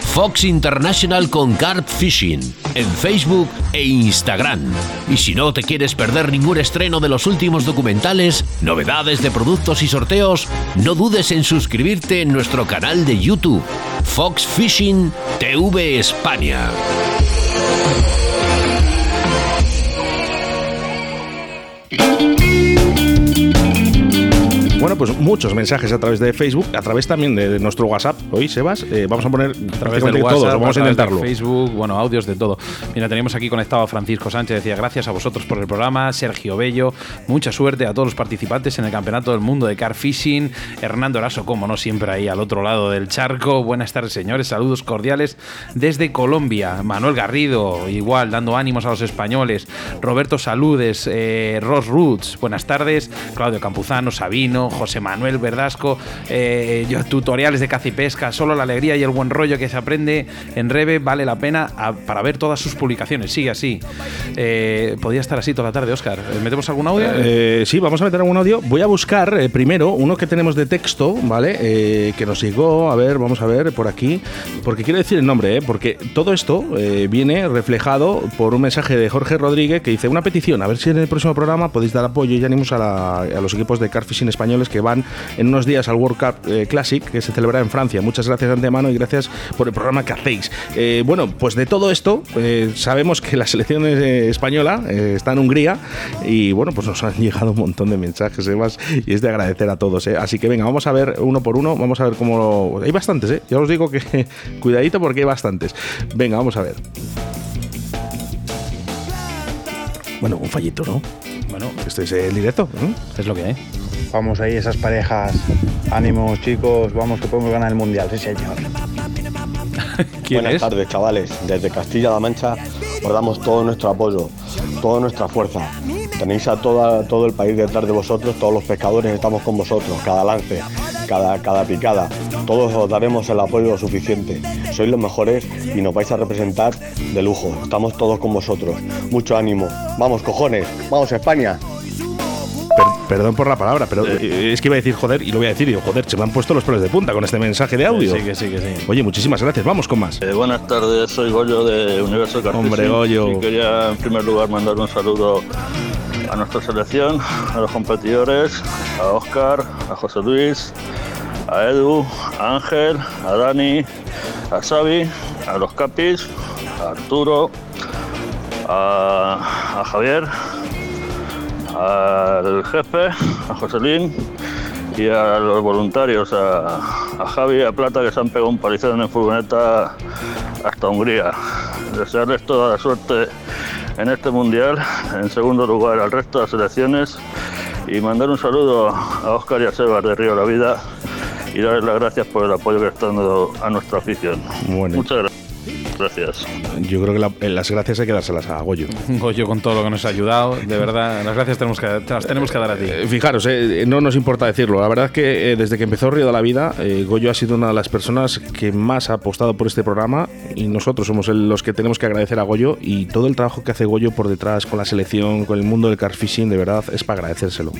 Fox International con Carp Fishing en Facebook e Instagram. Y si no te quieres perder ningún estreno de los últimos documentales, novedades de productos y sorteos, no dudes en suscribirte en nuestro canal de YouTube, Fox Fishing TV España. Bueno, pues muchos mensajes a través de Facebook, a través también de nuestro WhatsApp. Hoy, Sebas, eh, vamos a poner a través de todos, vamos a intentarlo. Facebook, bueno, audios de todo. Mira, teníamos aquí conectado a Francisco Sánchez, decía gracias a vosotros por el programa, Sergio Bello, mucha suerte a todos los participantes en el Campeonato del Mundo de Car Fishing, Hernando Eraso, como no, siempre ahí al otro lado del charco. Buenas tardes, señores, saludos cordiales desde Colombia. Manuel Garrido, igual, dando ánimos a los españoles. Roberto Saludes, eh, Ross Roots, buenas tardes. Claudio Campuzano, Sabino, José Manuel Verdasco, eh, tutoriales de caza y pesca, solo la alegría y el buen rollo que se aprende en Rebe vale la pena para ver todas sus publicaciones. Sigue así. Eh, podría estar así toda la tarde, Oscar. Eh, ¿Metemos algún audio? sí, vamos a meter algún audio. Voy a buscar primero uno que tenemos de texto, ¿vale? que nos llegó, a ver, vamos a ver por aquí, porque quiero decir el nombre, porque todo esto viene reflejado por un mensaje de Jorge Rodríguez que dice una petición, a ver si en el próximo programa podéis dar apoyo y ánimos a, a los equipos de Carfishing españoles que van en unos días al World Cup eh, Classic que se celebra en Francia. Muchas gracias de antemano y gracias por el programa que hacéis. Eh, bueno, pues de todo esto eh, sabemos que la selección española está en Hungría y bueno, pues nos han llegado un montón de mensajes Evas, y es de agradecer a todos. Así que venga, vamos a ver uno por uno, vamos a ver cómo... Hay bastantes, ¿eh? Ya os digo que cuidadito porque hay bastantes. Venga, vamos a ver. Bueno, un fallito, ¿no? Bueno, este es el directo, Es lo que hay. Vamos ahí, esas parejas. Ánimos, chicos, vamos que podemos ganar el mundial, sí, señor. Buenas tardes, chavales. Desde Castilla-La Mancha os damos todo nuestro apoyo, toda nuestra fuerza. Tenéis a toda, todo el país detrás de vosotros, todos los pescadores estamos con vosotros, cada lance, cada, cada picada. Todos os daremos el apoyo suficiente. Sois los mejores y nos vais a representar de lujo. Estamos todos con vosotros. Mucho ánimo. Vamos, cojones. Vamos, España perdón por la palabra, pero eh, es que iba a decir joder y lo voy a decir. Y digo, joder, se me han puesto los pelos de punta con este mensaje de audio. Sí, que sí, que sí. Oye, muchísimas gracias. Vamos con más. Eh, buenas tardes, soy Goyo de Universo Cartesio. Hombre, Goyo. Y quería en primer lugar mandar un saludo a nuestra selección, a los competidores, a Oscar, a José Luis, a Edu, a Ángel, a Dani, a Xavi, a los Capis, a Arturo, a, a Javier, al jefe, a Joselín y a los voluntarios, a, a Javi y a Plata que se han pegado un palizón en furgoneta hasta Hungría. Desearles toda la suerte en este mundial, en segundo lugar al resto de las selecciones y mandar un saludo a Oscar y a Sebas de Río La Vida y darles las gracias por el apoyo que están dando a nuestra afición. Muchas gracias. Gracias. Yo creo que eh, las gracias hay que dárselas a Goyo. Goyo con todo lo que nos ha ayudado, de verdad, las gracias tenemos que, las tenemos que dar a ti. Eh, fijaros, eh, no nos importa decirlo. La verdad es que desde que empezó Río de la Vida, Goyo ha sido una de las personas que más ha apostado por este programa y nosotros somos los que tenemos que agradecer a Goyo y todo el trabajo que hace Goyo por detrás con la selección, con el mundo del car fishing, de verdad es para agradecérselo.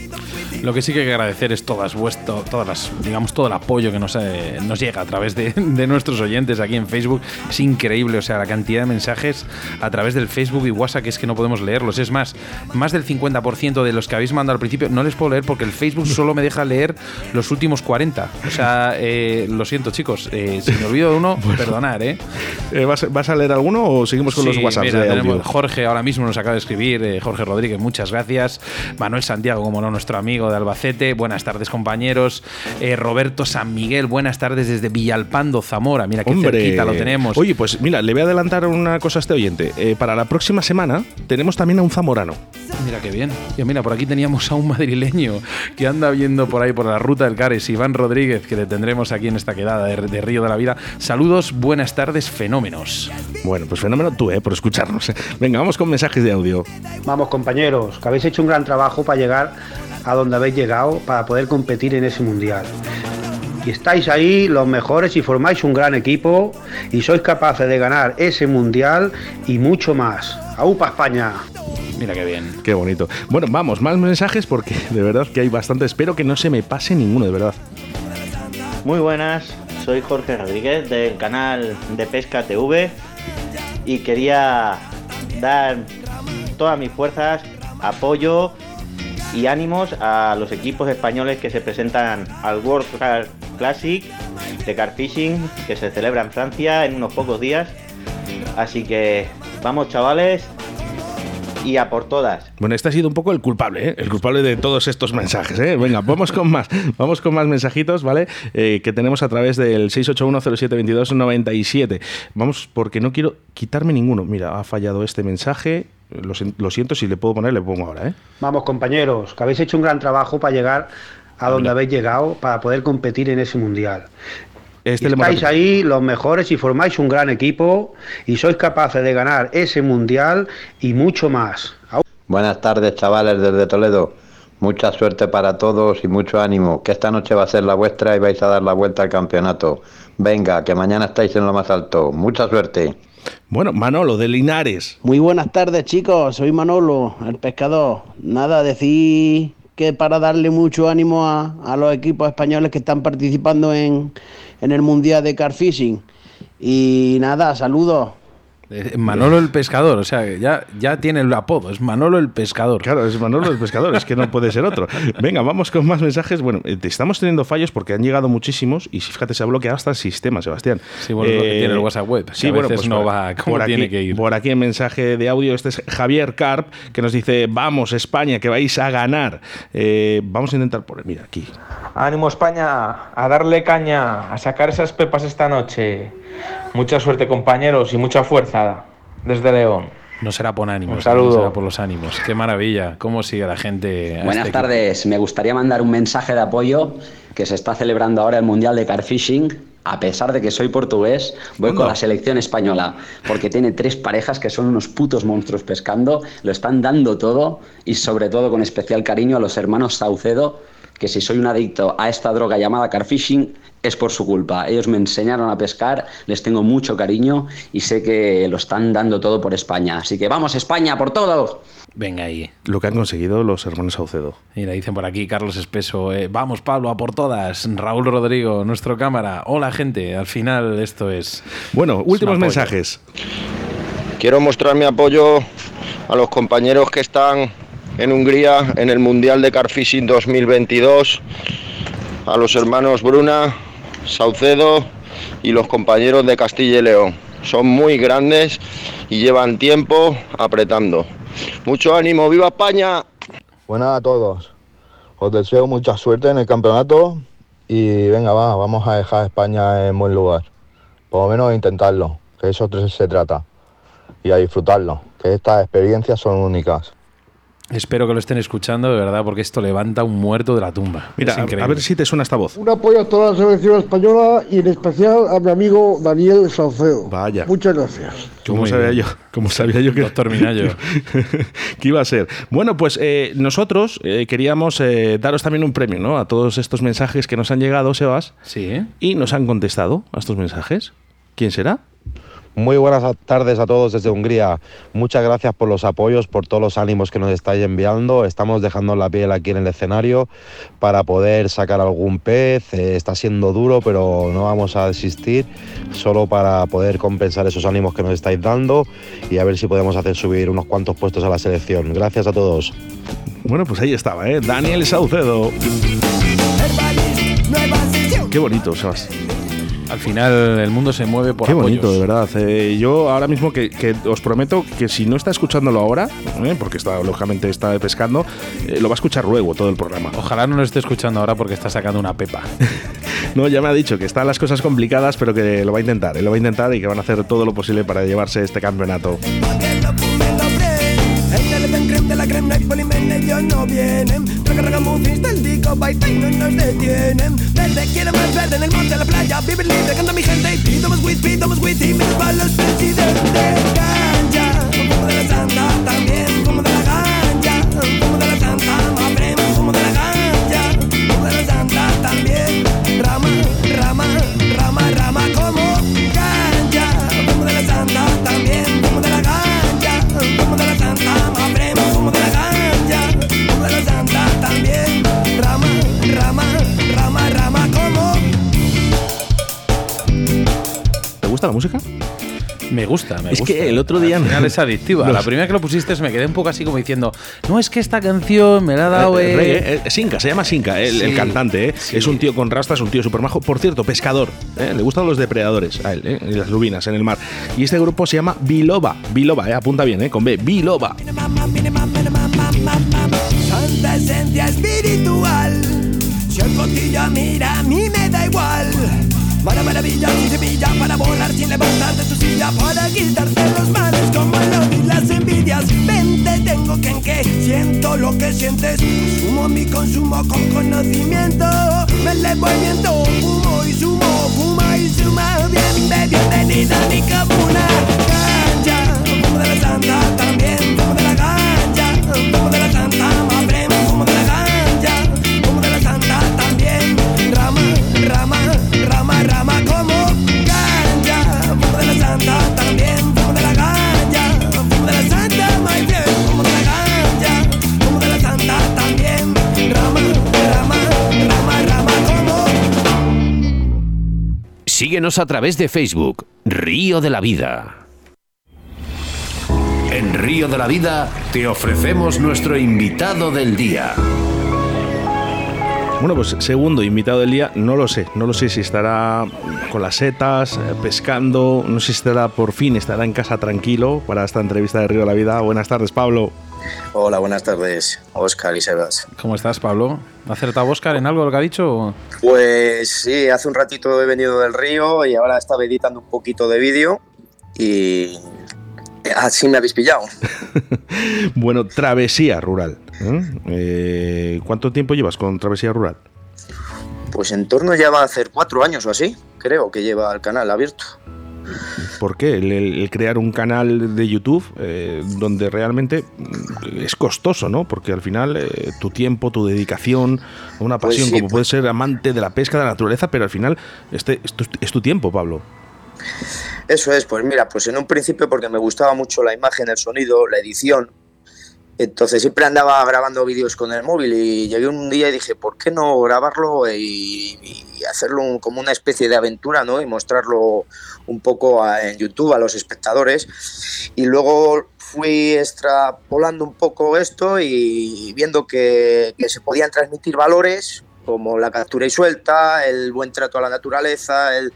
Lo que sí que hay que agradecer es todas vuestro, todas las, digamos, todo el apoyo que nos, nos llega a través de, de nuestros oyentes aquí en Facebook. Es increíble o sea, la cantidad de mensajes a través del Facebook y WhatsApp que es que no podemos leerlos. Es más, más del 50% de los que habéis mandado al principio no les puedo leer porque el Facebook solo me deja leer los últimos 40. O sea, eh, lo siento chicos, eh, si me olvido de uno, perdonar, ¿eh? ¿eh? ¿vas, a leer alguno o seguimos con los WhatsApp? Jorge ahora mismo nos acaba de escribir, Jorge Rodríguez, muchas gracias. Manuel Santiago, como no, nuestro amigo de Albacete, buenas tardes compañeros. Roberto San Miguel, buenas tardes desde Villalpando, Zamora, mira qué cerquita lo tenemos. Oye, pues mira, le voy a adelantar una cosa a este oyente. Eh, para la próxima semana tenemos también a un zamorano. Mira qué bien. Y mira, por aquí teníamos a un madrileño que anda viendo por ahí por la ruta del Cares, Iván Rodríguez, que le tendremos aquí en esta quedada de, Río de la Vida. Saludos, buenas tardes, fenómenos. Bueno, pues fenómeno tú, eh, por escucharnos. Venga, vamos con mensajes de audio. Vamos, compañeros, que habéis hecho un gran trabajo para llegar a donde habéis llegado para poder competir en ese mundial y estáis ahí los mejores y formáis un gran equipo y sois capaces de ganar ese mundial y mucho más. ¡Aupa España! Mira qué bien. Qué bonito. Bueno, vamos, más mensajes porque de verdad que hay bastante. Espero que no se me pase ninguno, de verdad. Muy buenas, soy Jorge Rodríguez del canal de Pesca TV y quería dar todas mis fuerzas, apoyo y ánimos a los equipos españoles que se presentan al World Classic de Car Fishing que se celebra en Francia en unos pocos días. Así que vamos chavales y a por todas. Bueno, este ha sido un poco el culpable, ¿eh? el culpable de todos estos mensajes. ¿eh? Venga, vamos con más, vamos con más mensajitos, ¿vale? Eh, que tenemos a través del 681072297. Vamos, porque no quiero quitarme ninguno. Mira, ha fallado este mensaje. Lo, lo, siento, si le puedo poner, le pongo ahora. ¿eh? Vamos, compañeros, que habéis hecho un gran trabajo para llegar a donde habéis llegado para poder competir en ese mundial. Este estáis ahí los mejores y formáis un gran equipo y sois capaces de ganar ese mundial y mucho más. Buenas tardes chavales desde Toledo. Mucha suerte para todos y mucho ánimo, que esta noche va a ser la vuestra y vais a dar la vuelta al campeonato. Venga, que mañana estáis en lo más alto. Mucha suerte. Bueno, Manolo, de Linares. Muy buenas tardes, chicos. Soy Manolo, el pescador. Nada, decir que para darle mucho ánimo a, los equipos españoles que están participando en, en el Mundial de Car Fishing. Y nada, saludos. Eh, Manolo el pescador, o sea, ya, ya tiene el apodo, es Manolo el pescador. Claro, es Manolo el pescador, es que no puede ser otro. Venga, vamos con más mensajes. Bueno, eh, estamos teniendo fallos porque han llegado muchísimos y fíjate, se ha bloqueado hasta el sistema, Sebastián. Sí, bueno, lo que tiene el WhatsApp web, que Sí, a bueno, pues no por- va como por tiene aquí, que ir. Por aquí en mensaje de audio, este es Javier Carp, que nos dice, vamos España, que vais a ganar. Eh, vamos a intentar poner, mira, aquí. Ánimo España, a darle caña, a sacar esas pepas esta noche. Mucha suerte compañeros y mucha fuerza desde León. No será por ánimos, Un saludo. no será por los ánimos. Qué maravilla, cómo sigue la gente. a Buenas este tardes, me gustaría mandar un mensaje de apoyo que se está celebrando ahora el Mundial de Carfishing. A pesar de que soy portugués, voy con la selección española, porque tiene tres parejas que son unos putos monstruos pescando, lo están dando todo y sobre todo con especial cariño a los hermanos Saucedo, que si soy un adicto a esta droga llamada carfishing es por su culpa. Ellos me enseñaron a pescar, les tengo mucho cariño y sé que lo están dando todo por España. Así que vamos España por todo. Venga ahí. Lo que han conseguido los hermanos Saucedo. Y le dicen por aquí Carlos Espeso, eh, vamos Pablo, a por todas. Raúl Rodrigo, nuestro cámara. Hola gente, al final esto es... Bueno, últimos mensajes. Quiero mostrar mi apoyo a los compañeros que están en Hungría en el Mundial de Carfishing 2022, a los hermanos Bruna, Saucedo y los compañeros de Castilla y León. Son muy grandes y llevan tiempo apretando. Mucho ánimo, viva España. Buenas a todos. Os deseo mucha suerte en el campeonato y venga, va, vamos a dejar a España en buen lugar. Por lo menos intentarlo, que eso se trata. Y a disfrutarlo, que estas experiencias son únicas. Espero que lo estén escuchando de verdad porque esto levanta un muerto de la tumba. Mira, a, ver si te suena esta voz. Un apoyo a toda la selección española y en especial a mi amigo Daniel Sauceo. Vaya. Muchas gracias. ¿Cómo Muy sabía bien. yo? ¿Cómo sabía yo que Doctor Minayo. que iba a ser? Bueno, pues eh, nosotros eh, queríamos eh, daros también un premio, ¿no? A todos estos mensajes que nos han llegado, Sebas. Sí. Y nos han contestado a estos mensajes. ¿Quién será? Muy buenas tardes a todos desde Hungría. Muchas gracias por los apoyos, por todos los ánimos que nos estáis enviando. Estamos dejando la piel aquí en el escenario para poder sacar algún pez. Eh, está siendo duro, pero no vamos a desistir, solo para poder compensar esos ánimos que nos estáis dando y a ver si podemos hacer subir unos cuantos puestos a la selección. Gracias a todos. Bueno, pues ahí estaba, ¿eh? Daniel Saucedo. Qué bonito, Sebas. Al final el mundo se mueve por Qué apoyos. bonito, de verdad. Eh, yo ahora mismo que, que os prometo que si no está escuchándolo ahora, ¿eh? porque está lógicamente está pescando, eh, lo va a escuchar luego todo el programa. Ojalá no lo esté escuchando ahora porque está sacando una pepa. No, ya me ha dicho que están las cosas complicadas, pero que lo va a intentar. Lo va a intentar y que van a hacer todo lo posible para llevarse este campeonato. El de la creme, no hay polimen, ellos no vienen. Raga, raga, muffins del disco, baita y no nos detienen. Verde, quiero más verde en el monte, en la playa, vivir libre, canta mi gente. Y pido más weed, pido más weed y menos para los presidentes. Gusta la música? Me gusta, me Es gusta. que el otro día- Al final es adictiva. Los- La primera que lo pusiste me quedé un poco así como diciendo, no, es que esta canción me la ha dado... Eh, eh". eh, Sinca, se llama Sinca, el, cantante. ¿eh? Es un tío con rastas, un tío súper majo. Por cierto, pescador. ¿eh? Le gustan los depredadores a él, ¿eh? y las lubinas en el mar. Y este grupo se llama Biloba. Biloba, ¿eh? apunta bien, ¿eh? con B. Biloba. Santa esencia espiritual. Si el cotillo mira, a Mala maravilla, mi semilla para volar sin levantar de tu silla. Para quitarte los males como el y las envidias. Vente, tengo que en que siento lo que sientes. Sumo mi consumo con conocimiento. Me elevo viento, Síguenos a través de Facebook, Río de la Vida. Río de la Vida te ofrecemos nuestro invitado del día. Bueno, pues segundo invitado del día, no lo sé, no lo sé si estará con las setas, eh, pescando, no sé si estará por fin, estará en casa tranquilo para esta entrevista de Río de la Vida. Buenas tardes, Pablo. Hola, buenas tardes, Oscar y Sebas. ¿Cómo estás, Pablo? ¿Ha acertado Oscar en algo lo que ha dicho? Pues sí, hace un ratito he venido del río y ahora estaba editando un poquito de vídeo y así me habéis pillado. bueno, travesía rural. ¿eh? Eh, ¿Cuánto tiempo llevas con travesía rural? Pues en torno ya va a hacer cuatro años o así, creo que lleva el canal abierto. ¿Por qué? El, el crear un canal de YouTube eh, donde realmente mm, es costoso, ¿no? Porque al final eh, tu tiempo, tu dedicación, una Pues pasión sí, como pues- puede ser amante de la pesca, de la naturaleza, pero al final este es tu, es tu tiempo, Pablo. Eso es, pues mira, pues en un principio porque me gustaba mucho la imagen, el sonido, la edición. Entonces siempre andaba grabando vídeos con el móvil y llegué un día y dije, ¿por qué no grabarlo y, hacerlo como una especie de aventura, ¿no? Y mostrarlo un poco a- en YouTube a los espectadores. Y luego fui extrapolando un poco esto y viendo que, se podían transmitir valores como la captura y suelta, el buen trato a la naturaleza, el,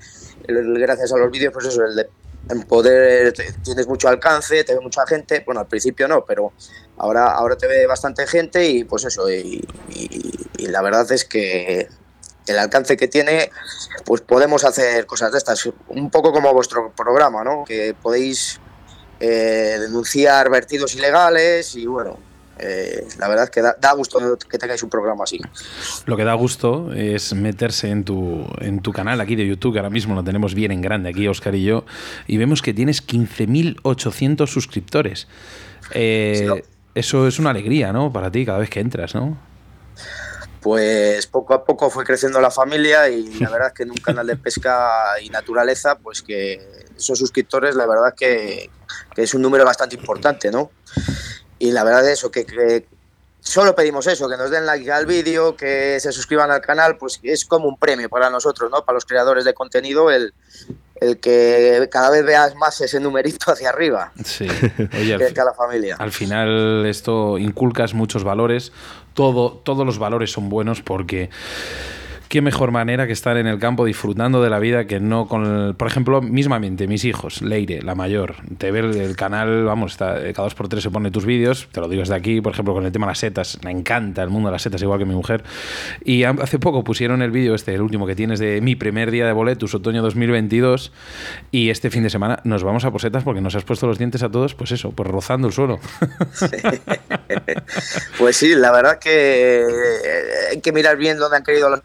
el- gracias a los vídeos, pues eso, el de en poder te- tienes mucho alcance, te ve mucha gente, bueno, al principio no, pero ahora, ahora te ve bastante gente y pues eso, y, y- y la verdad es que el alcance que tiene, pues podemos hacer cosas de estas, un poco como vuestro programa, ¿no? Que podéis eh, denunciar vertidos ilegales y bueno, eh, la verdad que da, da gusto que tengáis un programa así. Lo que da gusto es meterse en tu, en tu canal aquí de YouTube, que ahora mismo lo tenemos bien en grande aquí, Oscar y yo, y vemos que tienes 15.800 suscriptores. Eh, Eso es una alegría, ¿no? Para ti cada vez que entras, ¿no? pues poco a poco fue creciendo la familia y la verdad que en un canal de pesca y naturaleza, pues que esos suscriptores, la verdad que, que es un número bastante importante, ¿no? Y la verdad es eso, que, que solo pedimos eso, que nos den like al vídeo, que se suscriban al canal, pues es como un premio para nosotros, ¿no? Para los creadores de contenido, el, el que cada vez veas más ese numerito hacia arriba, Sí. Oye, al que, fi- que a la familia. Al final esto inculcas muchos valores, todo, todos los valores son buenos porque qué mejor manera que estar en el campo disfrutando de la vida que no con, el- por ejemplo, mismamente mis hijos, Leire, la mayor, te ve el, el canal, vamos, está, eh, cada dos por tres se pone tus vídeos, te lo digo desde aquí, por ejemplo, con el tema de las setas, me encanta el mundo de las setas, igual que mi mujer, y ha- hace poco pusieron el vídeo este, el último que tienes de mi primer día de boletus, otoño 2022, y este fin de semana nos vamos a por setas porque nos has puesto los dientes a todos, pues eso, pues rozando el suelo. Pues sí, la verdad que eh, hay que mirar bien dónde han caído las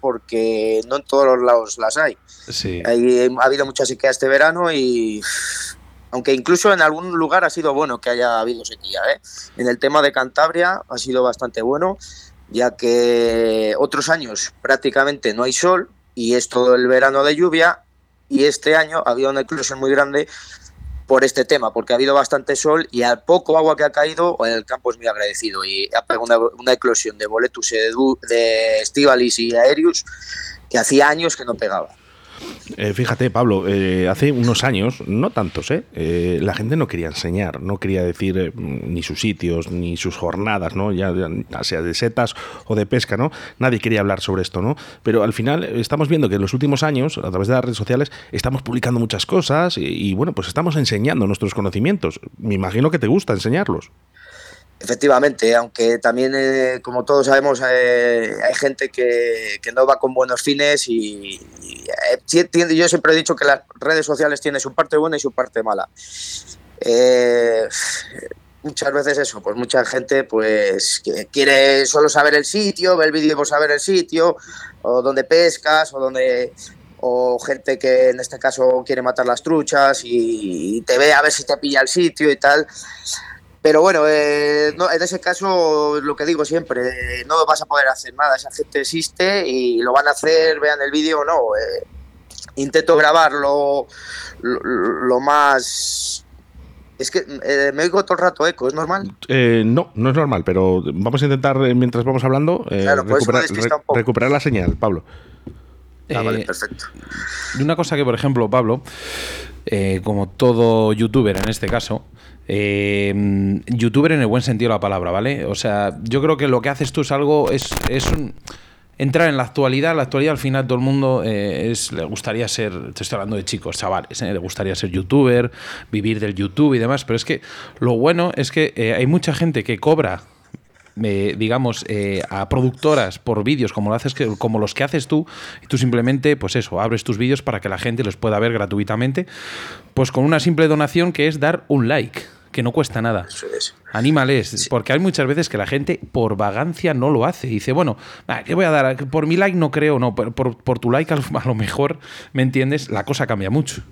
porque no en todos los lados las hay. Sí. Hay- ha habido mucha sequía este verano y aunque incluso en algún lugar ha sido bueno que haya habido sequía. ¿eh? En el tema de Cantabria ha sido bastante bueno, ya que otros años prácticamente no hay sol y es todo el verano de lluvia y este año ha habido una eclosión muy grande por este tema, porque ha habido bastante sol y al poco agua que ha caído, el campo es muy agradecido y ha pegado una, eclosión de Boletus, de Estivalis y Aerius que hacía años que no pegaba. Eh, fíjate, Pablo, eh, hace unos años, no tantos, ¿eh? Eh, la gente no quería enseñar, no quería decir eh, ni sus sitios, ni sus jornadas, ¿no? Ya, ya sea de setas o de pesca, ¿no? Nadie quería hablar sobre esto, ¿no? Pero al final eh, estamos viendo que en los últimos años, a través de las redes sociales, estamos publicando muchas cosas y, y, bueno, pues estamos enseñando nuestros conocimientos. Me imagino que te gusta enseñarlos. Efectivamente, aunque también, eh, como todos sabemos, eh, hay gente que, que no va con buenos fines y, eh, yo siempre he dicho que las redes sociales tienen su parte buena y su parte mala. Muchas veces eso, pues mucha gente pues que quiere solo saber el sitio, ver el vídeo por saber el sitio, o donde pescas, o donde o gente que en este caso quiere matar las truchas y te ve a ver si te pilla el sitio y tal. Pero bueno, eh, no, en ese caso lo que digo siempre, eh, no vas a poder hacer nada, esa gente existe y lo van a hacer, vean el vídeo o no. eh, intento grabarlo lo, lo más... Es que eh, me oigo todo el rato eco, ¿es normal? Eh, no, no es normal, pero vamos a intentar, mientras vamos hablando, eh, Claro, por eso me recuperar, despista un poco. recuperar la señal, Pablo. Ah, vale, perfecto. Y una cosa que, por ejemplo, Pablo, eh, como todo youtuber en este caso, eh, youtuber en el buen sentido de la palabra, ¿vale? O sea, yo creo que lo que haces tú es algo, es, es un, entrar en la actualidad. La actualidad al final todo el mundo eh, es, le gustaría ser, te estoy hablando de chicos, chavales, eh, le gustaría ser youtuber, vivir del YouTube y demás, pero es que lo bueno es que eh, hay mucha gente que cobra eh, digamos, a productoras por vídeos como, lo haces que, como los que haces tú, y tú simplemente, pues eso, abres tus vídeos para que la gente los pueda ver gratuitamente, pues con una simple donación que es dar un like, que no cuesta nada. Anímales, porque hay muchas veces que la gente por vagancia no lo hace. Dice, bueno, ah, ¿qué voy a dar? Por mi like no creo, no, por, por- por tu like a lo, mejor, ¿me entiendes? La cosa cambia mucho.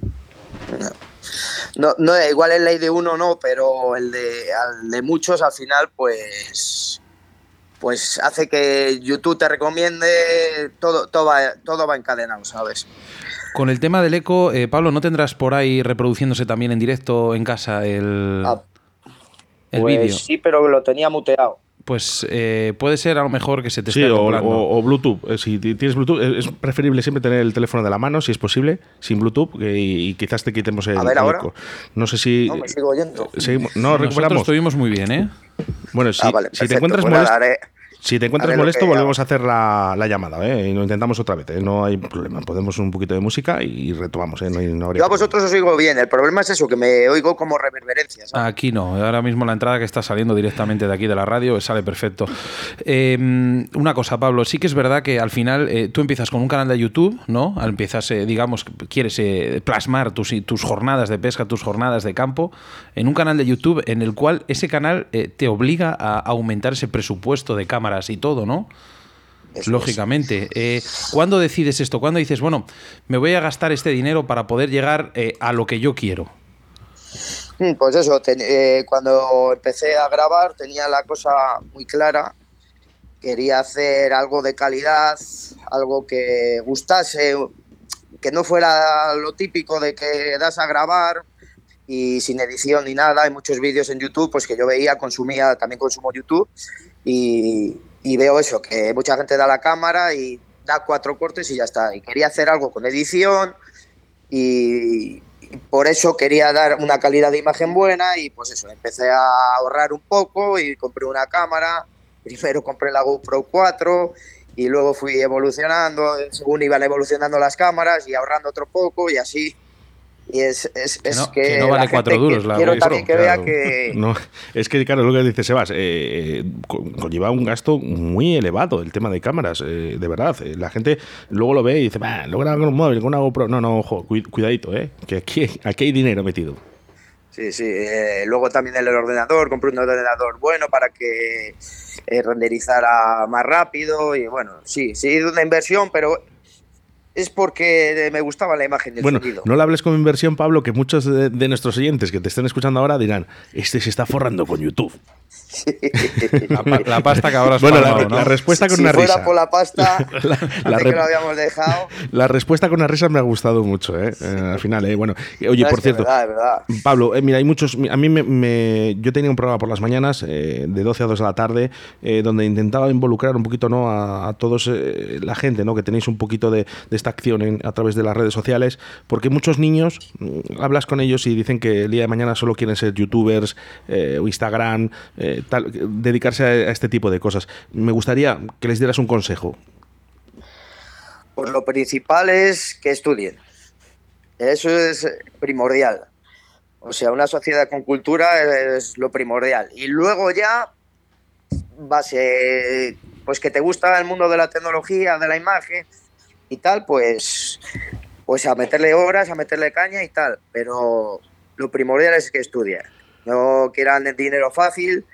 No, no, igual el ley de uno no, pero el de, al de muchos al final, pues, pues hace que YouTube te recomiende, todo, todo, va, todo va encadenado, ¿sabes? Con el tema del eco, eh, Pablo, ¿no tendrás por ahí reproduciéndose también en directo en casa el, el Pues vídeo? sí, pero lo tenía muteado. Pues eh, puede ser a lo mejor que se te Sí, esté o, o- o Bluetooth. Eh, Si ti- tienes Bluetooth, es preferible siempre tener el teléfono de la mano, si es posible, sin Bluetooth, que- y, quizás te quitemos el, A ver, el ahora. eco. No sé si. No, me sigo oyendo. seguimos- no, Nosotros recuperamos. estuvimos muy bien, ¿eh? Bueno, si, Ah, vale, si te encuentras pues molesto, si te encuentras molesto, que volvemos a hacer la, la llamada, ¿eh? Y lo intentamos otra vez, ¿eh? No hay problema. Podemos un poquito de música y retomamos, ¿eh? No, hay- no habría Yo a vosotros os oigo bien, el problema es eso, que me oigo como reverberencias. Aquí no, ahora mismo la entrada que está saliendo directamente de aquí de la radio sale perfecto. Eh, una cosa, Pablo, sí que es verdad que al final eh, tú empiezas con un canal de YouTube, ¿no? Empiezas, eh, digamos, quieres eh, plasmar tus, tus jornadas de pesca, tus jornadas de campo, en un canal de YouTube en el cual ese canal eh, te obliga a aumentar ese presupuesto de y todo, ¿no? Lógicamente. Eh, ¿Cuándo decides esto? ¿Cuándo dices, bueno, me voy a gastar este dinero para poder llegar eh, a lo que yo quiero? Mm, Pues eso, ten- eh, cuando empecé a grabar tenía la cosa muy clara. Quería hacer algo de calidad, algo que gustase, que no fuera lo típico de que das a grabar y sin edición ni nada. Hay muchos vídeos en YouTube pues que yo veía, consumía, también consumo YouTube y, veo eso, que mucha gente da la cámara y da cuatro cortes y ya está. Y quería hacer algo con edición y, y por eso quería dar una calidad de imagen buena y pues eso, empecé a ahorrar un poco y compré una cámara. Primero compré la GoPro 4 y luego fui evolucionando, según iban evolucionando las cámaras y ahorrando otro poco y así. Y es, es, es no- que, que no la vale gente cuatro que- duros la quiero también que Claro. vea que No, es que, claro, lo que dice Sebas, eh, eh, co- conlleva un gasto muy elevado el tema de cámaras, eh, de verdad. Eh, La gente luego lo ve y dice, "Bah, lo grabo con un móvil, con una GoPro. No, no, ojo, cu- cuidadito, eh, que aquí, aquí hay dinero metido. Sí, sí. eh, luego también el ordenador, compré un ordenador bueno para que eh, renderizara más rápido y bueno, sí, sí, una inversión, pero es porque me gustaba la imagen del Bueno, sonido. no le hables con inversión, Pablo, que muchos de, de nuestros oyentes que te estén escuchando ahora dirán, este se está forrando con YouTube. La, pa- la pasta que ahora has Bueno, la, ¿no? la respuesta con si una fuera risa. por la pasta, la, que lo habíamos dejado. la respuesta con una risa me ha gustado mucho, ¿eh? Eh, al final, ¿eh? Bueno, oye, No, por cierto, Es verdad, es verdad. Pablo, eh, mira, hay muchos. A mí me, me- yo tenía un programa por las mañanas, eh, de 12 a 2 de la tarde, eh, donde intentaba involucrar un poquito ¿no? a, a todos eh, la gente, ¿no? que tenéis un poquito de, de esta acción en- a través de las redes sociales, porque muchos niños mm, hablas con ellos y dicen que el día de mañana solo quieren ser youtubers eh, o Instagram, eh, tal, dedicarse a, este tipo de cosas. Me gustaría que les dieras un consejo. Pues lo principal es que estudien. Eso es primordial. O sea, una sociedad con cultura es lo primordial. Y luego ya, base, pues que te gusta el mundo de la tecnología, de la imagen y tal, pues, pues a meterle horas, a meterle caña y tal. Pero lo primordial es que estudien. No quieran el dinero fácil,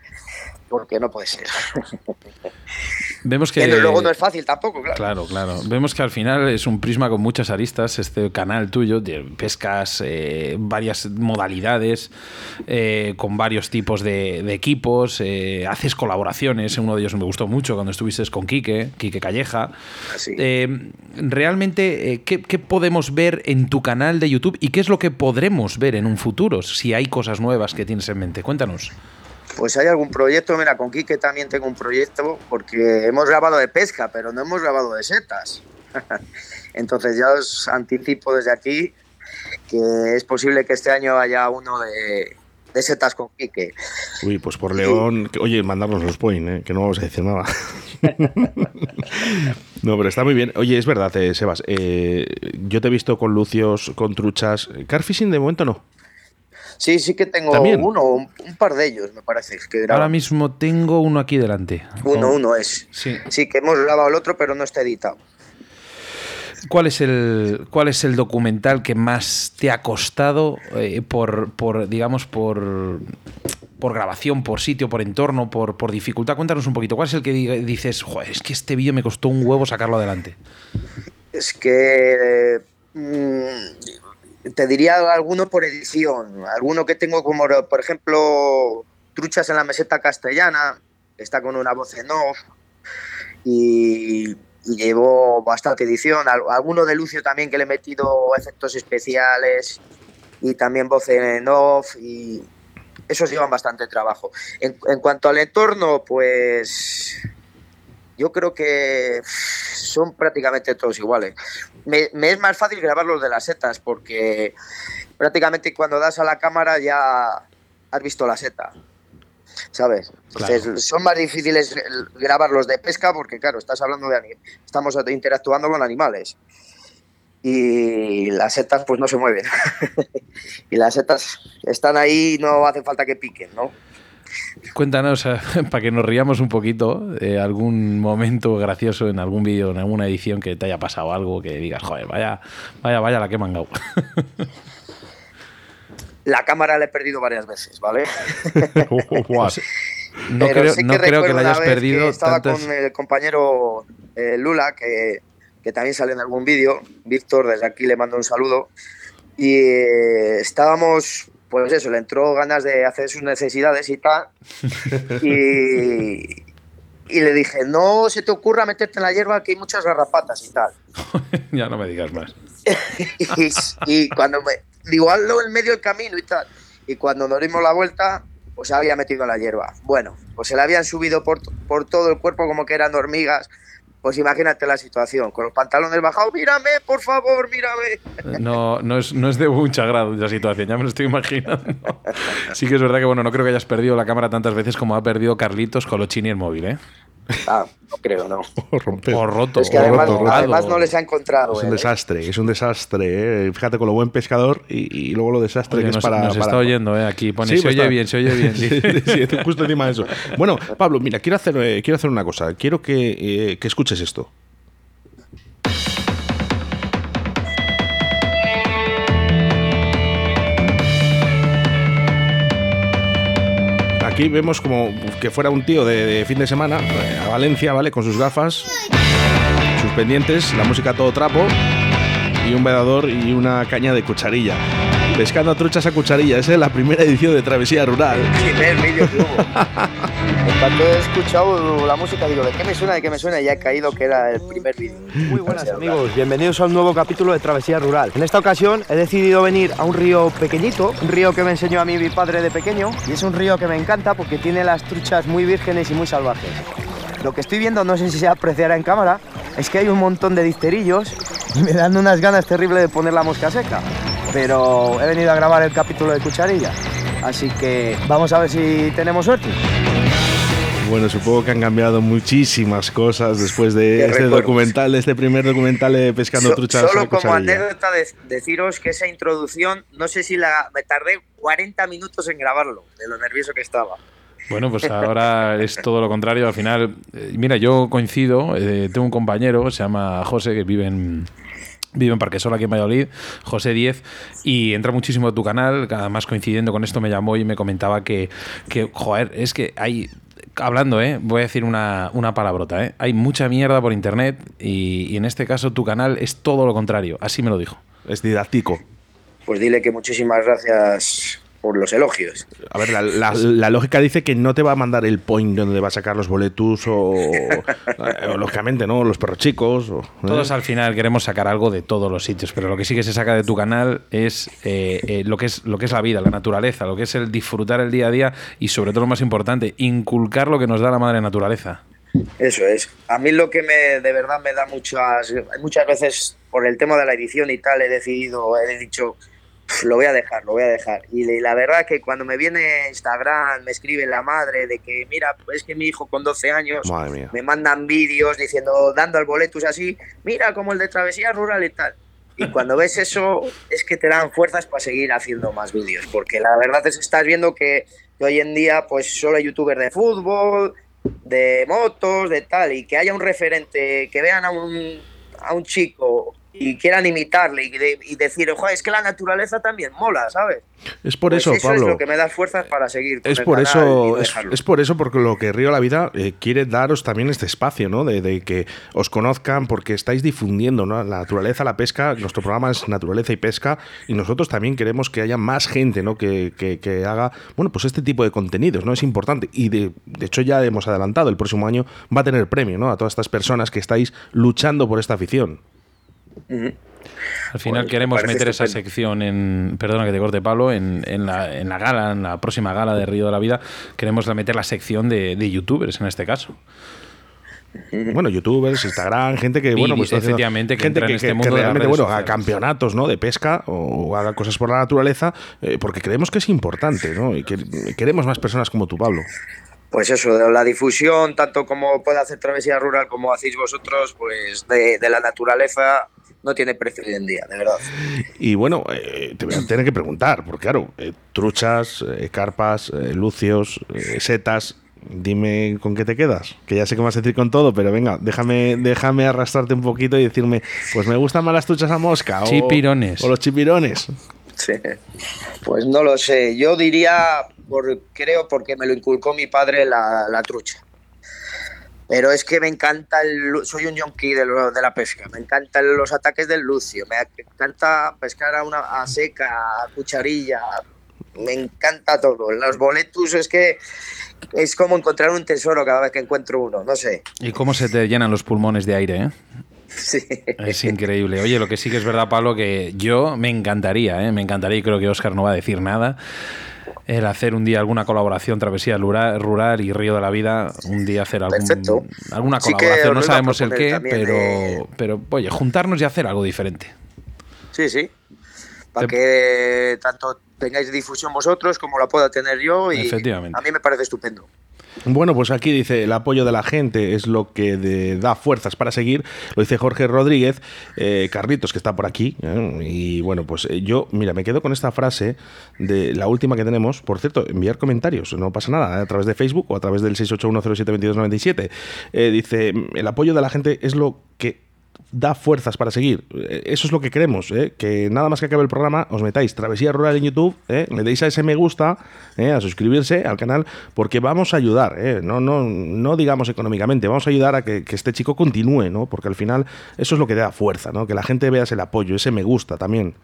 porque no puede ser. Vemos que... Que luego no es fácil tampoco, claro. Claro, claro. Vemos que al final es un prisma con muchas aristas, este canal tuyo, pescas, eh, varias modalidades, eh, con varios tipos de, de equipos, eh, haces colaboraciones, uno de ellos me gustó mucho cuando estuviste con Quique, Quique Calleja. Eh, realmente, eh, ¿qué, qué podemos ver en tu canal de YouTube y qué es lo que podremos ver en un futuro, si hay cosas nuevas que tienes en mente? Cuéntanos. Pues hay algún proyecto, mira, con Quique también tengo un proyecto, porque hemos grabado de pesca, pero no hemos grabado de setas. Entonces ya os anticipo desde aquí que es posible que este año haya uno de, de setas con Quique. Uy, pues por León, que- oye, mandarnos los point, ¿eh? que no vamos a decir nada. no, pero está muy bien. Oye, es verdad, eh, Sebas, eh, yo te he visto con lucios, con truchas. Carfishing de momento no. Sí, sí que tengo También. uno, un, un par de ellos, me parece. Que Ahora mismo tengo uno aquí delante. Uno, Oh, uno es. Sí. Sí, que hemos grabado el otro, pero no está editado. ¿Cuál es el cuál es el documental que más te ha costado eh, por, por digamos por por grabación, por sitio, por entorno, por, por dificultad? Cuéntanos un poquito. ¿Cuál es el que dices, Joder, es que este vídeo me costó un huevo sacarlo adelante? Es que mm, te diría alguno por edición, alguno que tengo como, por ejemplo, Truchas en la meseta castellana, está con una voz en off y, y llevo bastante edición, Al- alguno de Lucio también que le he metido efectos especiales y también voz en off y esos llevan bastante trabajo. En cuanto al entorno, pues yo creo que son prácticamente todos iguales. Me, me es más fácil grabar los de las setas porque prácticamente cuando das a la cámara ya has visto la seta. ¿Sabes? Entonces, son más difíciles el- grabar los de pesca porque, claro, estás hablando de estamos interactuando con animales. Y las setas, pues no se mueven. y las setas están ahí, no hace falta que piquen, ¿no? Cuéntanos, para que nos riamos un poquito, eh, algún momento gracioso en algún vídeo, en alguna edición que te haya pasado algo, que digas, joder, vaya, vaya, vaya la que mangado. La cámara la he perdido varias veces, ¿vale? No Pero creo, sí no creo que la hayas perdido que estaba tantas... con el compañero eh, Lula, que, que también sale en algún vídeo. Víctor, desde aquí le mando un saludo. Y eh, estábamos, pues eso, le entró ganas de hacer sus necesidades y tal. Y, y le dije, no se te ocurra meterte en la hierba que hay muchas garrapatas y tal. ya no me digas más. y, y cuando me hazlo en medio del camino y tal y cuando nos dimos la vuelta pues se había metido en la hierba bueno pues se le habían subido por, por todo el cuerpo como que eran hormigas pues imagínate la situación con los pantalones bajados mírame por favor mírame No, no, es, no es de mucha grado la situación, ya me lo estoy imaginando. Sí que es verdad que, bueno, no creo que hayas perdido la cámara tantas veces como ha perdido Carlitos Colochini el móvil, ¿eh? Ah, no creo no O romper. O roto. es que o además, roto, además no les ha encontrado Es un ¿eh? desastre, es un desastre. ¿eh? Fíjate con lo buen pescador y, y luego lo desastre Oye, que es nos, para. nos para- está oyendo, ¿eh? Aquí pone, Sí, se pues oye está- bien, se oye bien. Sí, sí, sí, justo encima de eso. Bueno, Pablo, mira, quiero hacer, eh, quiero hacer una cosa. Quiero que, eh, que escuches esto. Aquí vemos como que fuera un tío de, fin de semana eh, a Valencia, ¿vale? Con sus gafas, sus pendientes, la música a todo trapo y un vedador y una caña de cucharilla. Pescando a truchas a cucharilla. Esa es la primera edición de Travesía Rural. primer vídeo que hubo. En cuanto he escuchado la música, digo, ¿de qué me suena? ¿De qué me suena? Y ya he caído que era el primer vídeo. Muy buenas amigos, bienvenidos a un nuevo capítulo de Travesía Rural. En esta ocasión he decidido venir a un río pequeñito, un río que me enseñó a mí mi padre de pequeño y es un río que me encanta porque tiene las truchas muy vírgenes y muy salvajes. Lo que estoy viendo, no sé si se apreciará en cámara, es que hay un montón de disterillos y me dan unas ganas terribles de poner la mosca seca. Pero he venido a grabar el capítulo de cucharilla, así que vamos a ver si tenemos suerte. Bueno, supongo que han cambiado muchísimas cosas después de Qué este recuerdos. documental, de este primer documental de Pescando So- Truchas solo a como anécdota de- deciros que esa introducción, no sé si la me tardé 40 minutos en grabarlo, de lo nervioso que estaba. Bueno, pues ahora es todo lo contrario. Al final, eh, mira, yo coincido. eh, tengo un compañero, se llama José, que vive en. Vive en Parquesol, aquí en Valladolid, José 10, y entra muchísimo a tu canal. Además, coincidiendo con esto, me llamó y me comentaba que, que joder, es que hay. Hablando, ¿eh? voy a decir una, una palabrota. ¿eh? Hay mucha mierda por internet y, y en este caso tu canal es todo lo contrario. Así me lo dijo. Es didáctico. Pues dile que muchísimas gracias por los elogios. A ver, la, la- la lógica dice que no te va a mandar el point donde va a sacar los boletus o, o, lógicamente, ¿no? Los perros chicos. o- ¿eh? Todos al final queremos sacar algo de todos los sitios, pero lo que sí que se saca de tu canal es, eh, eh, lo, que es lo que es la vida, la naturaleza, lo que es el disfrutar el día a día y sobre todo lo más importante, inculcar lo que nos da la madre naturaleza. Eso es. A mí lo que me de verdad me da muchas muchas veces por el tema de la edición y tal he decidido he dicho lo voy a dejar, lo voy a dejar. Y la verdad que cuando me viene Instagram, me escribe la madre de que, mira, es que mi hijo con 12 años me mandan vídeos diciendo, dando al boletus así, mira como el de travesía rural y tal. Y cuando ves eso, es que te dan fuerzas para seguir haciendo más vídeos, porque la verdad es que estás viendo que, que hoy en día pues solo hay youtubers de fútbol, de motos, de tal, y que haya un referente, que vean a un, a un chico y quieran imitarle y, de- y decir, joder, es que la naturaleza también mola, ¿sabes? Es por Pues eso, eso Pablo. es lo que me da fuerzas para seguir. con Es por eso, es, por eso porque lo que Río la Vida eh, quiere daros también este espacio, ¿no? De, de que os conozcan porque estáis difundiendo, ¿no? La naturaleza, la pesca. Nuestro programa es naturaleza y pesca y nosotros también queremos que haya más gente, ¿no? Que, que- que haga, bueno, pues este tipo de contenidos, ¿no? Es importante y de, de hecho ya hemos adelantado, el próximo año va a tener premio, ¿no? A todas estas personas que estáis luchando por esta afición. Al final Pues, queremos meter esa estupendo. sección en, perdona que te corte Pablo, en, en la, en la gala, en la próxima gala de Río de la Vida, queremos meter la sección de, de youtubers en este caso. Bueno, youtubers, Instagram, gente que, bueno, pues efectivamente, que gente entra en que, este que- mundo que de las realmente, bueno, a campeonatos, ¿no? De pesca o, haga cosas por la naturaleza, eh, porque creemos que es importante, ¿no? Y que queremos más personas como tú, Pablo. Pues eso, de la difusión, tanto como puede hacer Travesía Rural como hacéis vosotros, pues de, de la naturaleza no tiene precio hoy en día, de verdad. Y bueno, eh, te voy a tener que preguntar, porque claro, eh, truchas, eh, carpas, eh, lucios, eh, setas, dime con qué te quedas. Que ya sé que vas a decir con todo, pero venga, déjame, déjame arrastrarte un poquito y decirme, pues me gustan más las truchas a mosca. o- Chipirones. O, los chipirones. Sí. Pues no lo sé, yo diría, por, creo porque me lo inculcó mi padre la, la trucha. Pero es que me encanta, el, soy un yonki de, lo- de la pesca, me encantan los ataques del lucio, me encanta pescar a, una, a seca, a cucharilla, me encanta todo. Los boletus es que es como encontrar un tesoro cada vez que encuentro uno, no sé. Y cómo se te llenan los pulmones de aire, ¿eh? Sí. Es increíble. Oye, lo que sí que es verdad, Pablo, que yo me encantaría, ¿eh? me encantaría, y creo que Oscar no va a decir nada, el hacer un día alguna colaboración, Travesía Rural y Río de la Vida, un día hacer algún, alguna colaboración, no sabemos el qué, pero, eh. pero, oye, juntarnos y hacer algo diferente. Sí, sí. Para que tanto tengáis difusión vosotros como la pueda tener yo y Efectivamente. a mí me parece estupendo. Bueno, pues aquí dice, el apoyo de la gente es lo que da fuerzas para seguir. Lo dice Jorge Rodríguez, eh, Carlitos, que está por aquí. ¿eh? Y bueno, pues eh, yo, mira, me quedo con esta frase de la última que tenemos. Por cierto, enviar comentarios, no pasa nada, ¿eh? a través de Facebook o a través del 681072297. Eh, dice, el apoyo de la gente es lo que da fuerzas para seguir. Eh, Eso es lo que queremos, ¿eh? que nada más que acabe el programa os metáis Travesía Rural en YouTube, ¿eh? le deis a ese me gusta, ¿eh? a suscribirse al canal, porque vamos a ayudar, no, no, no digamos económicamente, vamos a ayudar a que, que este chico continúe, ¿no? porque al final eso es lo que da fuerza, ¿no? que la gente vea ese apoyo, ese me gusta también.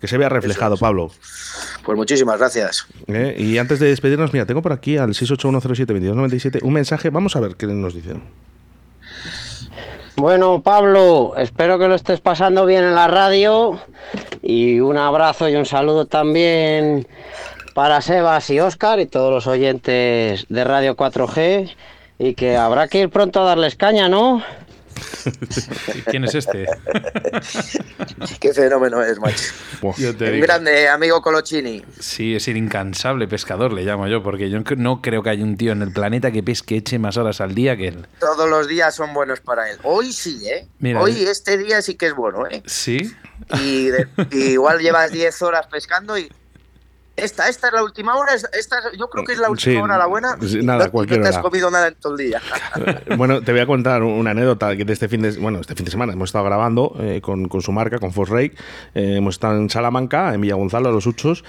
Que se vea reflejado, Pablo. Pues muchísimas gracias. Y antes de despedirnos, mira, tengo por aquí al 681072297 un mensaje. Vamos a ver qué nos dicen. Bueno, Pablo, espero que lo estés pasando bien en la radio y un abrazo y un saludo también para Sebas y Oscar y todos los oyentes de Radio 4G y que habrá que ir pronto a darles caña, ¿no? ¿Quién es este? Qué fenómeno es, macho. Yo te Un digo. grande amigo Colochini. Sí, es el incansable pescador, le llamo yo, porque yo no creo que haya un tío en el planeta que pesque eche más horas al día que él. Todos los días son buenos para él. Hoy sí, ¿eh? Mira, Hoy eh. este día sí que es bueno, ¿eh? Sí. Y, de- y igual llevas 10 horas pescando y... Esta, esta es la última hora, es- esta, yo creo que es la última Sí, hora la buena. sí, nada, no, cualquier no te has hora. comido nada en todo el día. Bueno, te voy a contar una anécdota que de este fin de bueno, este fin de semana hemos estado grabando eh, con, con su marca, con Fosrake. Eh, hemos estado en Salamanca, en Villa Gonzalo, a los Uchos.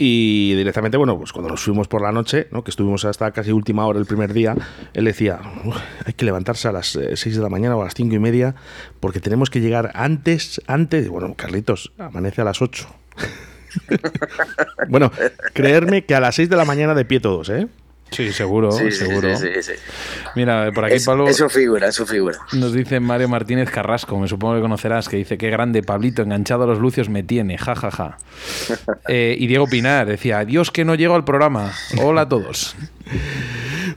Y directamente, bueno, pues cuando nos fuimos por la noche, ¿no? que estuvimos hasta casi última hora el primer día, él decía, "Uf, hay que levantarse a las 6 de la mañana o a las 5 y media porque tenemos que llegar antes, antes, bueno, Carlitos, amanece a las 8. Bueno, creerme que a las 6 de la mañana de pie todos, ¿eh? Sí, seguro, Sí, seguro. sí, sí, sí. Mira, por aquí Es- Pablo Eso figura, eso figura. nos dice Mario Martínez Carrasco, me supongo que conocerás, que dice, qué grande Pablito, enganchado a los lucios me tiene, ja, ja, ja. Eh, y Diego Pinar decía, adiós que no llego al programa. Hola a todos.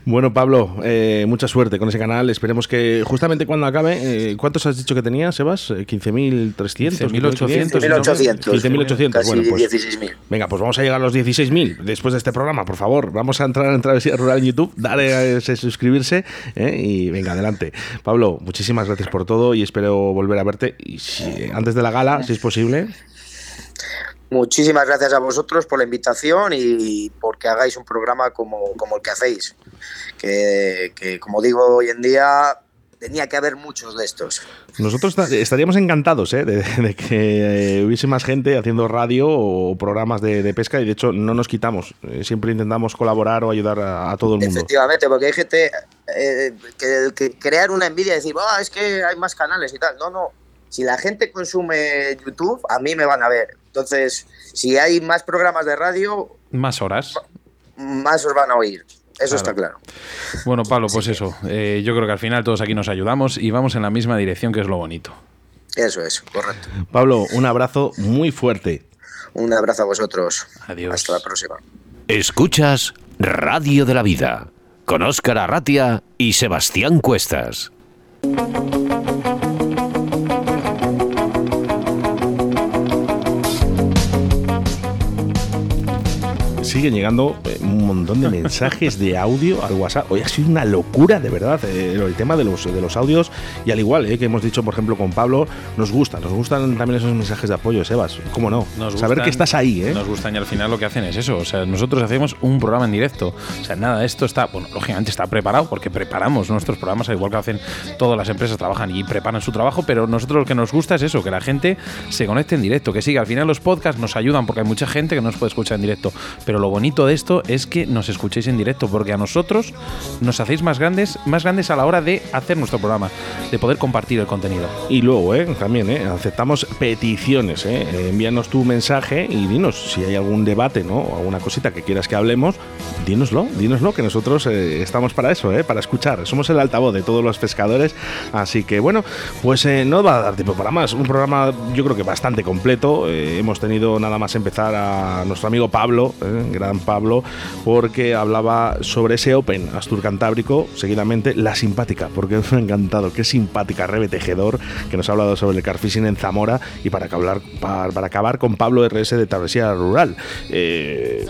Bueno, Pablo, eh, mucha suerte con ese canal. Esperemos que justamente cuando acabe, eh, ¿cuántos has dicho que tenía, Sebas? Eh, 15.300. 15.800. 15.800. 15.800. Casi Bueno, pues 16.000. Venga, pues vamos a llegar a los 16.000 después de este programa, por favor. Vamos a entrar en Rural en YouTube, darle a suscribirse ¿eh? y venga, adelante. Pablo, muchísimas gracias por todo y espero volver a verte. Antes de la gala, si es posible. Muchísimas gracias a vosotros por la invitación y porque hagáis un programa como, el que hacéis. Que, como digo hoy en día, tenía que haber muchos de estos. Nosotros ta- estaríamos encantados ¿eh? de, de que hubiese más gente haciendo radio o programas de, de pesca y de hecho no nos quitamos. Eh, siempre intentamos colaborar o ayudar a, a todo el mundo. Efectivamente, porque hay gente eh, que, que crear una envidia y decir, "Ah, es que hay más canales y tal. No, no. Si la gente consume YouTube, a mí me van a ver. Entonces, si hay más programas de radio, Más horas. más os van a oír. Eso está claro. Bueno, Pablo, pues eso. eh, yo creo que al final todos aquí nos ayudamos y vamos en la misma dirección, que es lo bonito. Eso es, correcto. Pablo, un abrazo muy fuerte. Un abrazo a vosotros. Adiós. Hasta la próxima. Escuchas Radio de la Vida con Óscar Arratia y Sebastián Cuestas. Siguen llegando eh, un montón de mensajes de audio al WhatsApp. Hoy ha sido una locura, de verdad, eh, el tema de los, de los audios. Y al igual eh, que hemos dicho, por ejemplo, con Pablo, nos gusta, nos gustan también esos mensajes de apoyo, Sebas. ¿Cómo no? Nos Saber gustan- que estás ahí, ¿eh? Nos gustan y al final lo que hacen es eso. O sea, nosotros hacemos un programa en directo. O sea, nada, esto está, bueno, lógicamente está preparado porque preparamos nuestros programas, al igual que hacen todas las empresas, trabajan y preparan su trabajo, pero nosotros lo que nos gusta es eso, que la gente se conecte en directo, que siga. Al final los podcasts nos ayudan porque hay mucha gente que no nos puede escuchar en directo. Pero lo bonito de esto es que nos escuchéis en directo, porque a nosotros nos hacéis más grandes, más grandes a la hora de hacer nuestro programa, de poder compartir el contenido. Y luego, ¿eh? también, ¿eh? aceptamos peticiones. ¿eh? Envíanos tu mensaje y dinos si hay algún debate ¿no? o alguna cosita que quieras que hablemos. Dínoslo, dínoslo, que nosotros eh, estamos para eso, ¿eh? para escuchar. Somos el altavoz de todos los pescadores. Así que, bueno, pues no va a dar tiempo para más. Un programa, yo creo que bastante completo. Hemos tenido nada más empezar a nuestro amigo Pablo. Gran Pablo, porque hablaba sobre ese Open Astur Cantábrico. Seguidamente, la simpática, porque me ha encantado. Qué simpática, Rebe Tejedor, que nos ha hablado sobre el carfishing en Zamora. Y para, hablar, para, para acabar con Pablo RS de Travesía Rural. Eh,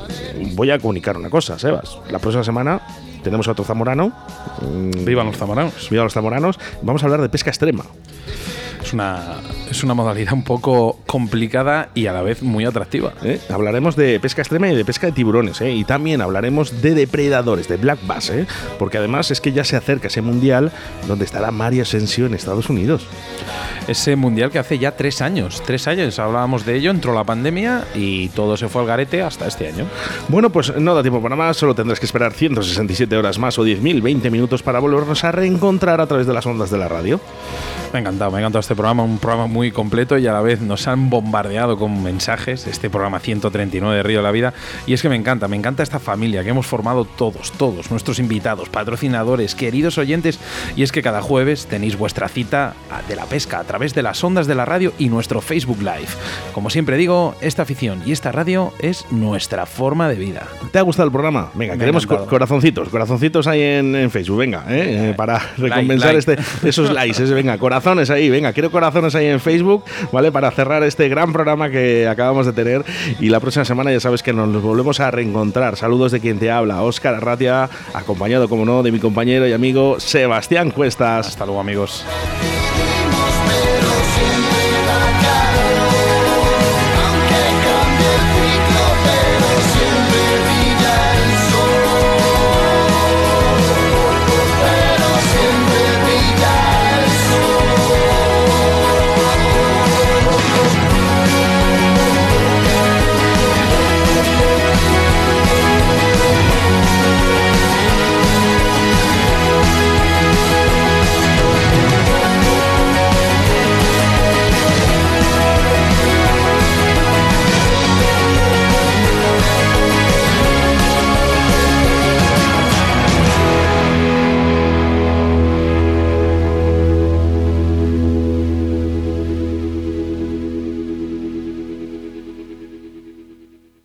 voy a comunicar una cosa, Sebas. La próxima semana tenemos a otro zamorano. Vivan los zamoranos. Viva los zamoranos. Vamos a hablar de pesca extrema. Es una, es una modalidad un poco complicada y a la vez muy atractiva. ¿eh? Hablaremos de pesca extrema y de pesca de tiburones, ¿eh? y también hablaremos de depredadores, de black bass, ¿eh? porque además es que ya se acerca ese mundial donde estará Mario Asensio en Estados Unidos. Ese mundial que hace ya tres años. Tres años hablábamos de ello, entró la pandemia y todo se fue al garete hasta este año. Bueno, pues no da tiempo para más, solo tendrás que esperar 167 horas más o 10.020 minutos para volvernos a reencontrar a través de las ondas de la radio. Me ha encantado, me ha encantado este programa, un programa muy completo y a la vez nos han bombardeado con mensajes, este programa 139 de Río de la Vida. Y es que me encanta, me encanta esta familia que hemos formado todos, todos, nuestros invitados, patrocinadores, queridos oyentes. Y es que cada jueves tenéis vuestra cita de la pesca a través de las ondas de la radio y nuestro Facebook Live. Como siempre digo, esta afición y esta radio es nuestra forma de vida. ¿Te ha gustado el programa? Venga, Me queremos co- corazoncitos, corazoncitos ahí en, en Facebook, venga, ¿eh? Eh, para recompensar like. Este, esos likes, ese, venga, corazones ahí, venga, quiero corazones ahí en Facebook, ¿vale? Para cerrar este gran programa que acabamos de tener y la próxima semana ya sabes que nos volvemos a reencontrar. Saludos de quien te habla, Óscar Arratia, acompañado, como no, de mi compañero y amigo Sebastián Cuestas. Hasta luego, amigos.